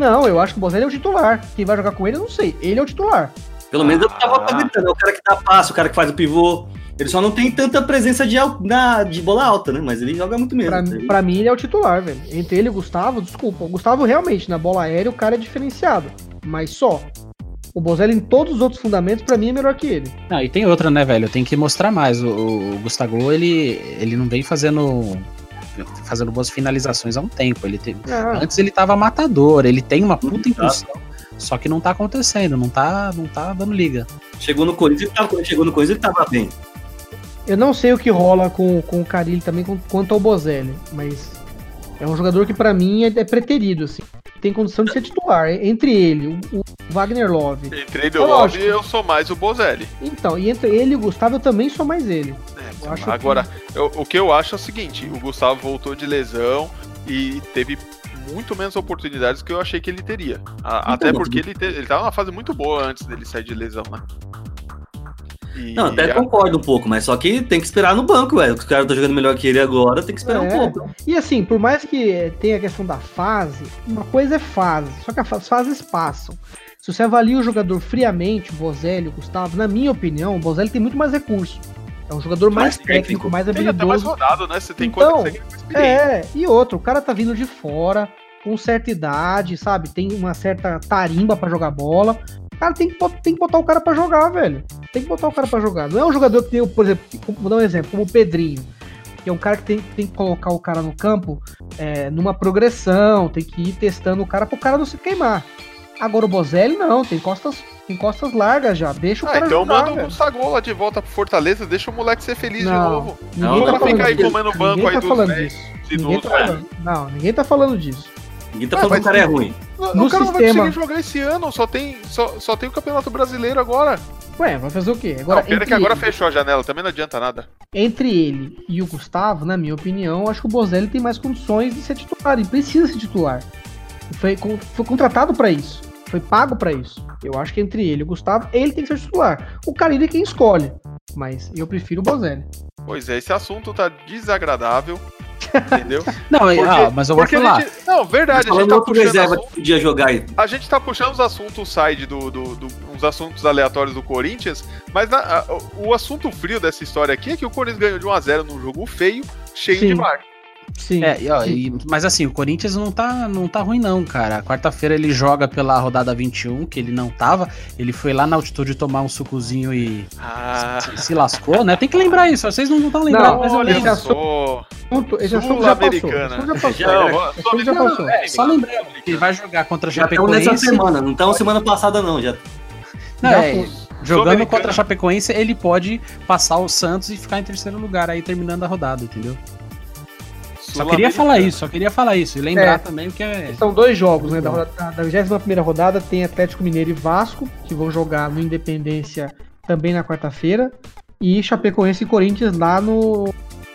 Não, eu acho que o Bozelli é o titular. Quem vai jogar com ele, eu não sei. Ele é o titular. Pelo menos eu tava Ah. aproveitando. É o cara que dá passo, o cara que faz o pivô. Ele só não tem tanta presença de, na, de bola alta, né? Mas ele joga muito mesmo. Pra, Ele- pra mim, ele é o titular, velho. Entre ele e o Gustavo, desculpa. O Gustavo realmente, na bola aérea, o cara é diferenciado. Mas só. O Bozelli em todos os outros fundamentos, pra mim, é melhor que ele. Não, e tem outra, né, velho? Tem que mostrar mais. O, o Gustavo, ele, ele não vem fazendo fazendo boas finalizações há um tempo. Ele tem, Ah, antes ele tava matador, ele tem uma puta impulsão. Só que não tá acontecendo, não tá, não tá dando liga. Chegou no Corinthians, tava, chegou no Corinthians, ele tava bem. eu não sei o que rola com, com o Carilli também com- quanto ao Bozelli, mas é um jogador que pra mim é, é preterido, assim. Tem condição de ser titular. Entre ele, o, Wagner Love. Entre ele e É o Love, eu sou mais o Bozelli. Então, e entre ele e o Gustavo, eu também sou mais ele. Eu acho Agora, eu- o que eu acho é o seguinte: o Gustavo voltou de lesão e teve muito menos oportunidades que eu achei que ele teria. A- até porque ele, te, ele tava numa fase muito boa antes dele sair de lesão, né? E Não, até a- concordo um pouco, mas só que tem que esperar no banco, velho. Os caras estão jogando melhor que ele agora, tem que esperar É. um pouco. E assim, por mais que tenha a questão da fase, uma coisa é fase, só que as fases passam. Se você avalia o jogador friamente, o Bozelli, o Gustavo, na minha opinião, o Bozelli tem muito mais recurso. É um jogador mais, Mais técnico, técnico. mais Ele é até mais habilidoso. rodado, né? Você tem Então, coisa que. É, e outro, o cara tá vindo de fora, com certa idade, sabe? Tem uma certa tarimba pra jogar bola. Cara, tem que, tem que botar o cara pra jogar, velho. Tem que botar o cara pra jogar. Não é um jogador que tem, por exemplo, vou dar um exemplo, como o Pedrinho. Que é um cara que tem, tem que colocar o cara no campo é, numa progressão, tem que ir testando o cara pro cara não se queimar. Agora o Bozelli não, tem costas, tem costas largas já. Deixa o Ah, cara então jogar, manda o velho. Gustavo de volta pro Fortaleza, deixa o moleque ser feliz de Não, novo. ninguém Não, tá não falando fica aí comendo banco Ninguém aí tá dos falando velhos, disso. de Ninguém tá falando. Não, ninguém tá falando disso. Ninguém tá Ah, falando mas que o cara é ruim. O No cara não vai sistema- conseguir jogar esse ano, só tem, só, só tem o Campeonato Brasileiro agora. Ué, vai fazer o quê? Agora, não, pena que agora ele- fechou a janela, também não adianta nada. entre ele e o Gustavo, na minha opinião, acho que o Bozelli tem mais condições de ser titular. Ele precisa ser titular. Foi, foi contratado pra isso. Foi pago pra isso. Eu acho que entre ele e o Gustavo, ele tem que ser titular. O Carilli é quem escolhe. Mas eu prefiro o Bozelli. Pois é, esse assunto tá desagradável. Entendeu? Não, Porque- ah, mas eu vou a falar. gente- Não, verdade, a gente Falando tá outro puxando reserva assunto- que podia jogar aí. A gente tá puxando os assuntos side do, do, do- uns assuntos aleatórios do Corinthians, mas na- a- o, assunto frio dessa história aqui é que o Corinthians ganhou de 1x0 num jogo feio, cheio Sim. de marca. Sim. É, e, ó, e- mas assim, o Corinthians não tá, não tá ruim, não, cara. Quarta-feira ele joga pela rodada 21, que ele não tava. Ele foi lá na altitude tomar um sucozinho e Ah, se, se lascou, né? Tem que lembrar isso. Vocês não estão lembrando, Não, mas olha lembro. esse só. assunto, esse assunto já passou. Já passou. Já Não, já passou. É, só lembrando que ele vai jogar contra a Já estamos nessa Chapecoense. semana, não estamos semana passada não, já. Não, Já é, foi. jogando contra a Chapecoense, ele pode passar o Santos e ficar em terceiro lugar aí terminando a rodada, entendeu? Só queria falar isso, só queria falar isso. E lembrar É. também que é. São dois jogos, né? Da, da 21 rodada tem Atlético Mineiro e Vasco, que vão jogar no Independência também na quarta-feira. E Chapecoense e Corinthians lá no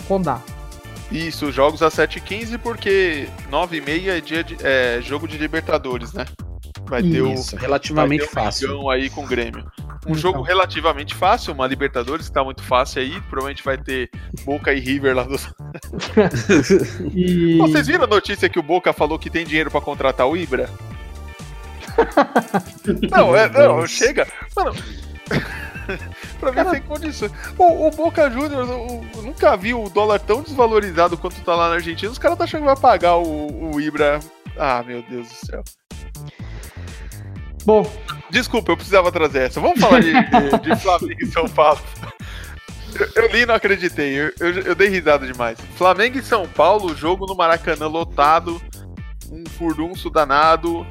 Condá. Isso, jogos às 7h15, porque 9h30 é, dia de, é jogo de Libertadores, né? Vai ter o. Relativamente vai ter um fácil. Aí com o Grêmio. Um Então. jogo relativamente fácil, uma Libertadores que tá muito fácil aí. Provavelmente vai ter Boca e River lá do. E... Pô, Vocês viram a notícia que o Boca falou que tem dinheiro pra contratar o Ibra? não, é, não, chega. Mano. pra mim sem condições. O, o Boca Juniors, eu, eu nunca vi o dólar tão desvalorizado quanto tá lá na Argentina. Os caras tá achando que vai pagar o, o Ibra. Ah, meu Deus do céu. Bom, Desculpa, eu precisava trazer essa. Vamos falar de, de, de Flamengo e São Paulo. Eu, eu li e não acreditei. Eu, eu, eu dei risada demais. Flamengo e São Paulo, jogo no Maracanã lotado. Um furdunço danado.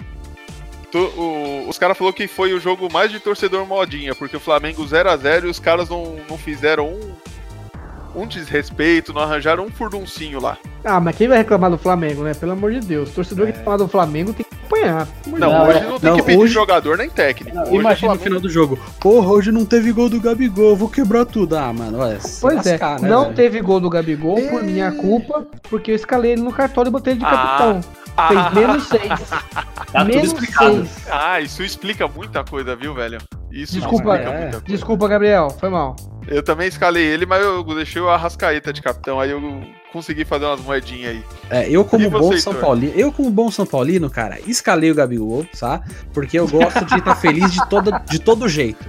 To- o- os caras falaram que foi o jogo mais de torcedor modinha, porque o Flamengo 0x0 e os caras não, não fizeram um, um desrespeito, não arranjaram um furduncinho lá. ah, mas quem vai reclamar do Flamengo, né? Pelo amor de Deus. Torcedor que reclamar do Flamengo tem que acompanhar. Não, Não, hoje é- não tem não, que pedir hoje- jogador nem técnico. Hoje o Imagina no final do jogo. Porra, hoje não teve gol do Gabigol, eu vou quebrar tudo. Ah, mano, olha. Pois lascar, é, né, não velho? teve gol do Gabigol por minha culpa, porque eu escalei ele no cartório e botei ele de Ah, capitão. Ah, Fez menos seis. Tá tudo menos explicado. seis. Ah, isso explica muita coisa, viu, velho? Isso Desculpa, explica é. muita coisa. Desculpa, Gabriel, foi mal. Eu também escalei ele, mas eu deixei o Arrascaeta de capitão. Aí eu conseguir fazer umas moedinhas aí. É, eu como você, bom Heitor? São Paulino, eu como bom São Paulino, cara, escalei o Gabigol, tá? Porque eu gosto de estar feliz de todo, de todo jeito.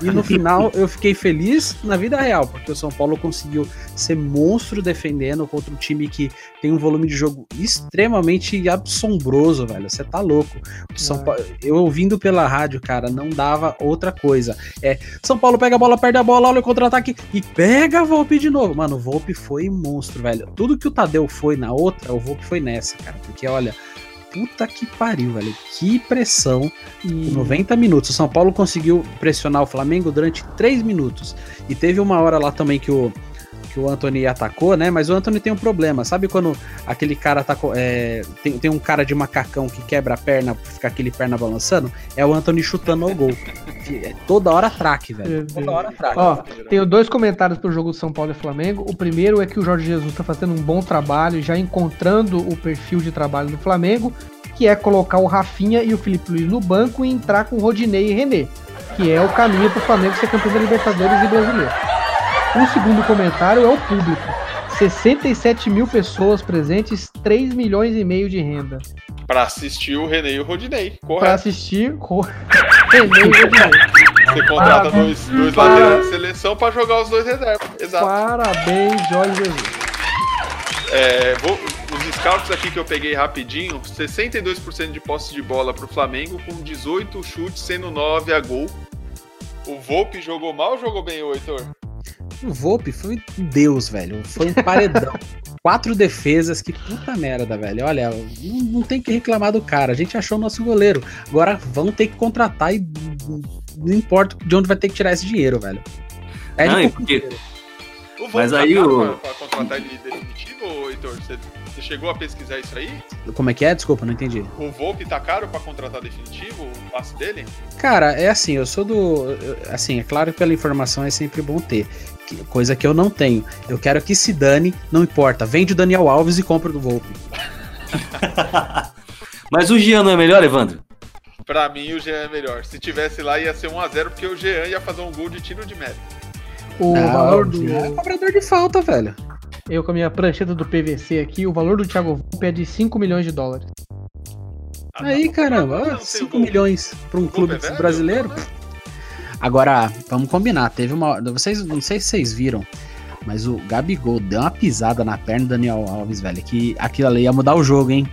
E no final eu fiquei feliz na vida real, porque o São Paulo conseguiu ser monstro defendendo contra um time que tem um volume de jogo extremamente assombroso, velho. Você tá louco. O São É. Paulo, eu ouvindo pela rádio, cara, não dava outra coisa. É, São Paulo pega a bola, perde a bola, olha o contra-ataque e pega a Volpe de novo. Mano, o Volpe foi monstro, velho. Tudo que o Tadeu foi na outra, o Volpe foi nessa, cara. Porque olha, puta que pariu, velho. Que pressão E... 90 minutos. O São Paulo conseguiu pressionar o Flamengo durante 3 minutos. E teve uma hora lá também que o, que o Anthony atacou, né? Mas o Anthony tem um problema. Sabe quando aquele cara atacou. É, tem, tem um cara de macacão que quebra a perna, fica aquele perna balançando? É o Anthony chutando ao gol. É toda hora traque, velho. Toda hora traque. Ó, tenho dois comentários pro jogo do São Paulo e Flamengo. O primeiro é que o Jorge Jesus tá fazendo um bom trabalho, já encontrando o perfil de trabalho do Flamengo, que é colocar o Rafinha e o Felipe Luiz no banco e entrar com Rodinei e René, que é o caminho pro Flamengo ser campeão da Libertadores e brasileiro. O segundo comentário é o público. 67 mil pessoas presentes, 3 milhões e meio de renda. Pra assistir o René e o Rodinei. Correto. assistir Ro- René e Rodinei. Você contrata dois, dois Para- laterais de seleção pra jogar os dois reservas. Exato. Parabéns, Jorge Jesus. É, vou- os scouts aqui que eu peguei rapidinho, 62% de posse de bola pro Flamengo, com 18 chutes, sendo 9 a gol. O Volpe jogou mal ou jogou bem, ô Heitor? O Volpe foi um deus, velho. Foi um paredão. Quatro defesas, que puta merda, velho. Olha, não, não tem que reclamar do cara. A gente achou o nosso goleiro. Agora vão ter que contratar e não importa de onde vai ter que tirar esse dinheiro, velho. É Não, de pouco porque-. O Volpe Mas tá aí o- pra, pra contratar ele definitivo, ô Heitor? Você, você chegou a pesquisar isso aí? Como é que é? Desculpa, não entendi. O Volpe tá caro pra contratar definitivo, o passe dele? Cara, é assim, eu sou do. Assim, é claro que pela informação é sempre bom ter. Coisa que eu não tenho. Eu quero que se dane, não importa. Vende o Daniel Alves e compra do Volpe. Mas o Jean não é melhor, Evandro? Pra mim, o Jean é melhor. Se tivesse lá, ia ser 1x0, porque o Jean ia fazer um gol de tiro de meta. O Não, valor do. é cobrador de falta, velho. Eu com a minha prancheta do PVC aqui, o valor do Thiago Volpe é de 5 milhões de dólares. Ah, Aí, não, caramba, não tem o 5 Volpe. milhões para um clube é velho? Agora, vamos combinar. Teve uma. Vocês, não sei se vocês viram, mas o Gabigol deu uma pisada na perna do Daniel Alves, velho. Que aquilo ali ia mudar o jogo, hein?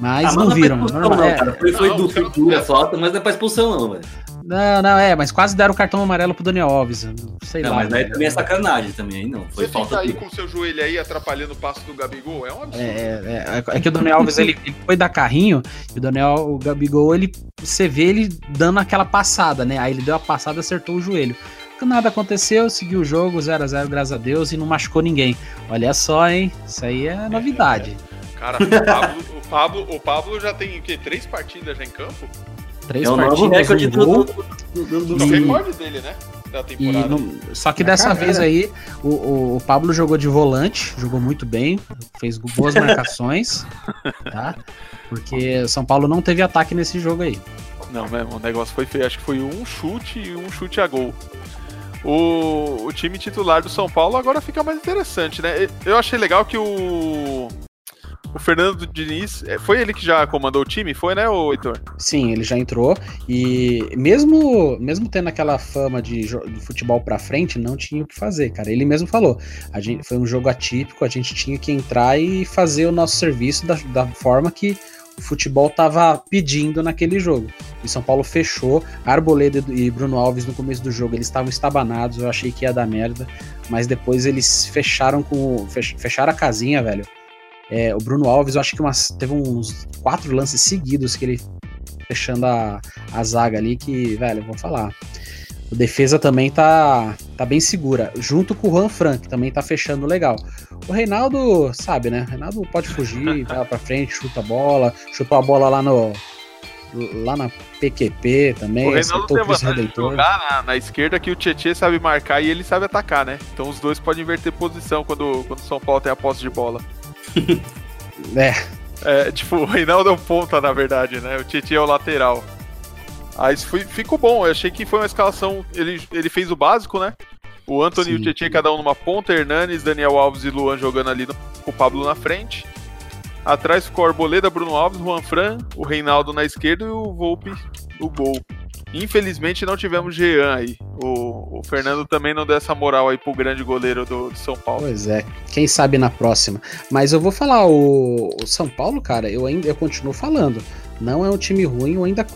Mas Ah, não mas viram. Não, foi normal- expulsão, é, não, cara. Foi, foi Não, du- foi dura a falta, mas não é pra expulsão, não, velho. Não, não, é, mas quase deram o cartão amarelo pro Daniel Alves. Sei Não, lá. mas aí velho. também é sacanagem também, aí não. Foi Você falta fica aí com o seu joelho aí atrapalhando o passo do Gabigol, é um absurdo. É, é, é que o Daniel Alves ele, ele foi dar carrinho e o Daniel o Gabigol ele você vê ele dando aquela passada, né? Aí ele deu a passada, acertou o joelho. Nada aconteceu, seguiu o jogo 0 a 0 graças a Deus e não machucou ninguém. Olha só, hein? Isso aí é novidade. Cara, o Pablo, o, Pablo, o Pablo já tem o quê? Três partidas já em campo? Três É o novo partidas, recorde um do, gol. do, do, do, do- É o E- recorde dele, né? Da E temporada. não- só que dessa caralho. vez aí, o, o, o Pablo jogou de volante, jogou muito bem, fez boas marcações, tá? Porque o São Paulo não teve ataque nesse jogo aí. Não, mesmo, o negócio foi feio. Acho que foi um chute e um chute a gol. O, o time titular do São Paulo agora fica mais interessante, né? Eu achei legal que o. O Fernando Diniz. é, Foi ele que já comandou o time? Foi, né, ô Heitor? Sim, ele já entrou e mesmo mesmo tendo aquela fama de, de futebol pra frente, não tinha o que fazer, cara. Ele mesmo falou, a gente foi um jogo atípico, a gente tinha que entrar e fazer o nosso serviço da, da forma que o futebol tava pedindo naquele jogo. E São Paulo fechou, Arboleda e Bruno Alves no começo do jogo, eles estavam estabanados, eu achei que ia dar merda, mas depois eles fecharam com o- fech- fecharam a casinha, velho. É, o Bruno Alves, eu acho que umas, teve uns quatro lances seguidos que ele fechando a, a zaga ali, que, velho, vou falar. O defesa também tá, tá bem segura, junto com o Juan Frank, também tá fechando legal. O Reinaldo, sabe, né? O Reinaldo pode fugir, vai lá pra frente, chuta a bola, chutou a bola lá no. Lá na PQP também, o Reinaldo tem vantagem de jogar na, na esquerda que o Tietchan sabe marcar e ele sabe atacar, né? Então os dois podem inverter posição quando, quando o São Paulo tem a posse de bola. É, É, tipo, o Reinaldo é o ponta, na verdade, né? O Tietchan é o lateral. Aí ficou bom, eu achei que foi uma escalação. Ele, ele fez o básico, né? O Anthony e o Sim. Tietchan, cada um numa ponta, Hernanes, Daniel Alves e Luan jogando ali no- com o Pablo na frente. Atrás ficou Arboleda, Bruno Alves, Juan Fran, o Reinaldo na esquerda e o Volpe no gol. Infelizmente não tivemos Jean aí. O, o Fernando também não deu essa moral aí pro grande goleiro do, do São Paulo. Pois é, quem sabe na próxima. Mas eu vou falar, o, o São Paulo, cara, eu ainda eu continuo falando. Não é um time ruim, eu ainda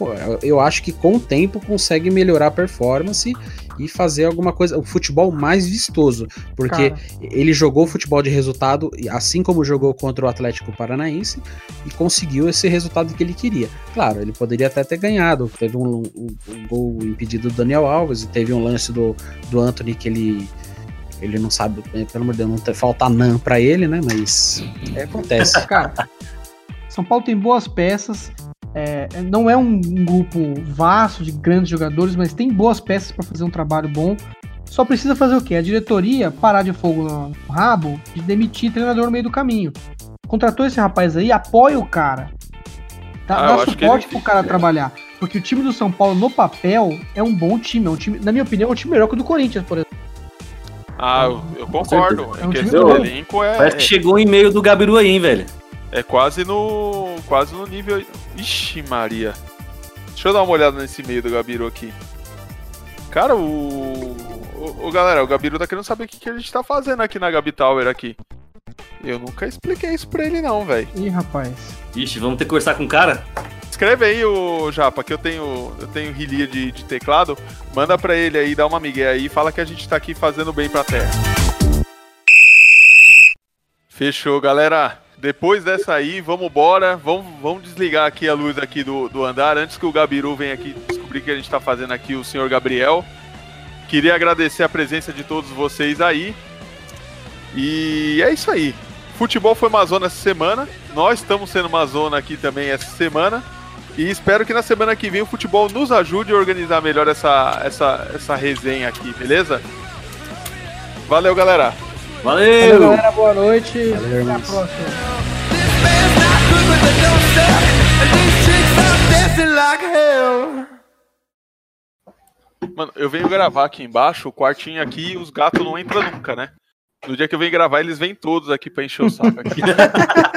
eu acho que com o tempo consegue melhorar a performance e fazer alguma coisa, o futebol mais vistoso, porque Cara. ele jogou futebol de resultado, assim como jogou contra o Atlético Paranaense e conseguiu esse resultado que ele queria. Claro, ele poderia até ter ganhado, teve um, um- um gol impedido do Daniel Alves e teve um lance do, do Anthony que ele ele não sabe, eh, pelo amor de Deus, não te- falta nan pra ele, né? Mas é, acontece. Cara, São Paulo tem boas peças. É, não é um, um grupo vasto de grandes jogadores, mas tem boas peças para fazer um trabalho bom. Só precisa fazer o quê? A diretoria parar de fogo no rabo de demitir treinador no meio do caminho. Contratou esse rapaz aí, apoia o cara. Dá, Ah, dá acho que suporte ele- pro cara trabalhar. Porque o time do São Paulo, no papel, é um bom time. É um time, na minha opinião, é um time melhor que o do Corinthians, por exemplo. Ah, eu, eu concordo. É um time elenco é, Parece que chegou um e-mail do Gabiru aí, hein, velho. É quase no. quase no nível. Ixi, Maria. Deixa eu dar uma olhada nesse meio do Gabiru aqui. Cara, o. O, o- galera, o Gabiru tá querendo saber o que, que a gente tá fazendo aqui na Gabi Tower aqui. Eu nunca expliquei isso pra ele, não, velho. Ih, rapaz. Ixi, vamos ter que conversar com o cara? Escreve aí, o Japa, que eu tenho, eu tenho rilia de, de teclado. Manda pra ele aí, dá uma migué aí, fala que a gente tá aqui fazendo bem pra terra. Fechou, galera. Depois dessa aí, vamos embora. Vamos, vamos desligar aqui a luz aqui do, do andar antes que o Gabiru venha aqui descobrir que a gente tá fazendo aqui, o senhor Gabriel. Queria agradecer a presença de todos vocês aí. E é isso aí. Futebol foi uma zona essa semana. Nós estamos sendo uma zona aqui também essa semana. E espero que na semana que vem o futebol nos ajude a organizar melhor essa, essa, essa resenha aqui, beleza? Valeu, galera! Valeu! Valeu, galera. Boa noite. Valeu, Até a irmãos. próxima. Mano, eu venho gravar aqui embaixo, o quartinho aqui, os gatos não entram nunca, né? No dia que eu venho gravar, eles vêm todos aqui pra encher o saco aqui.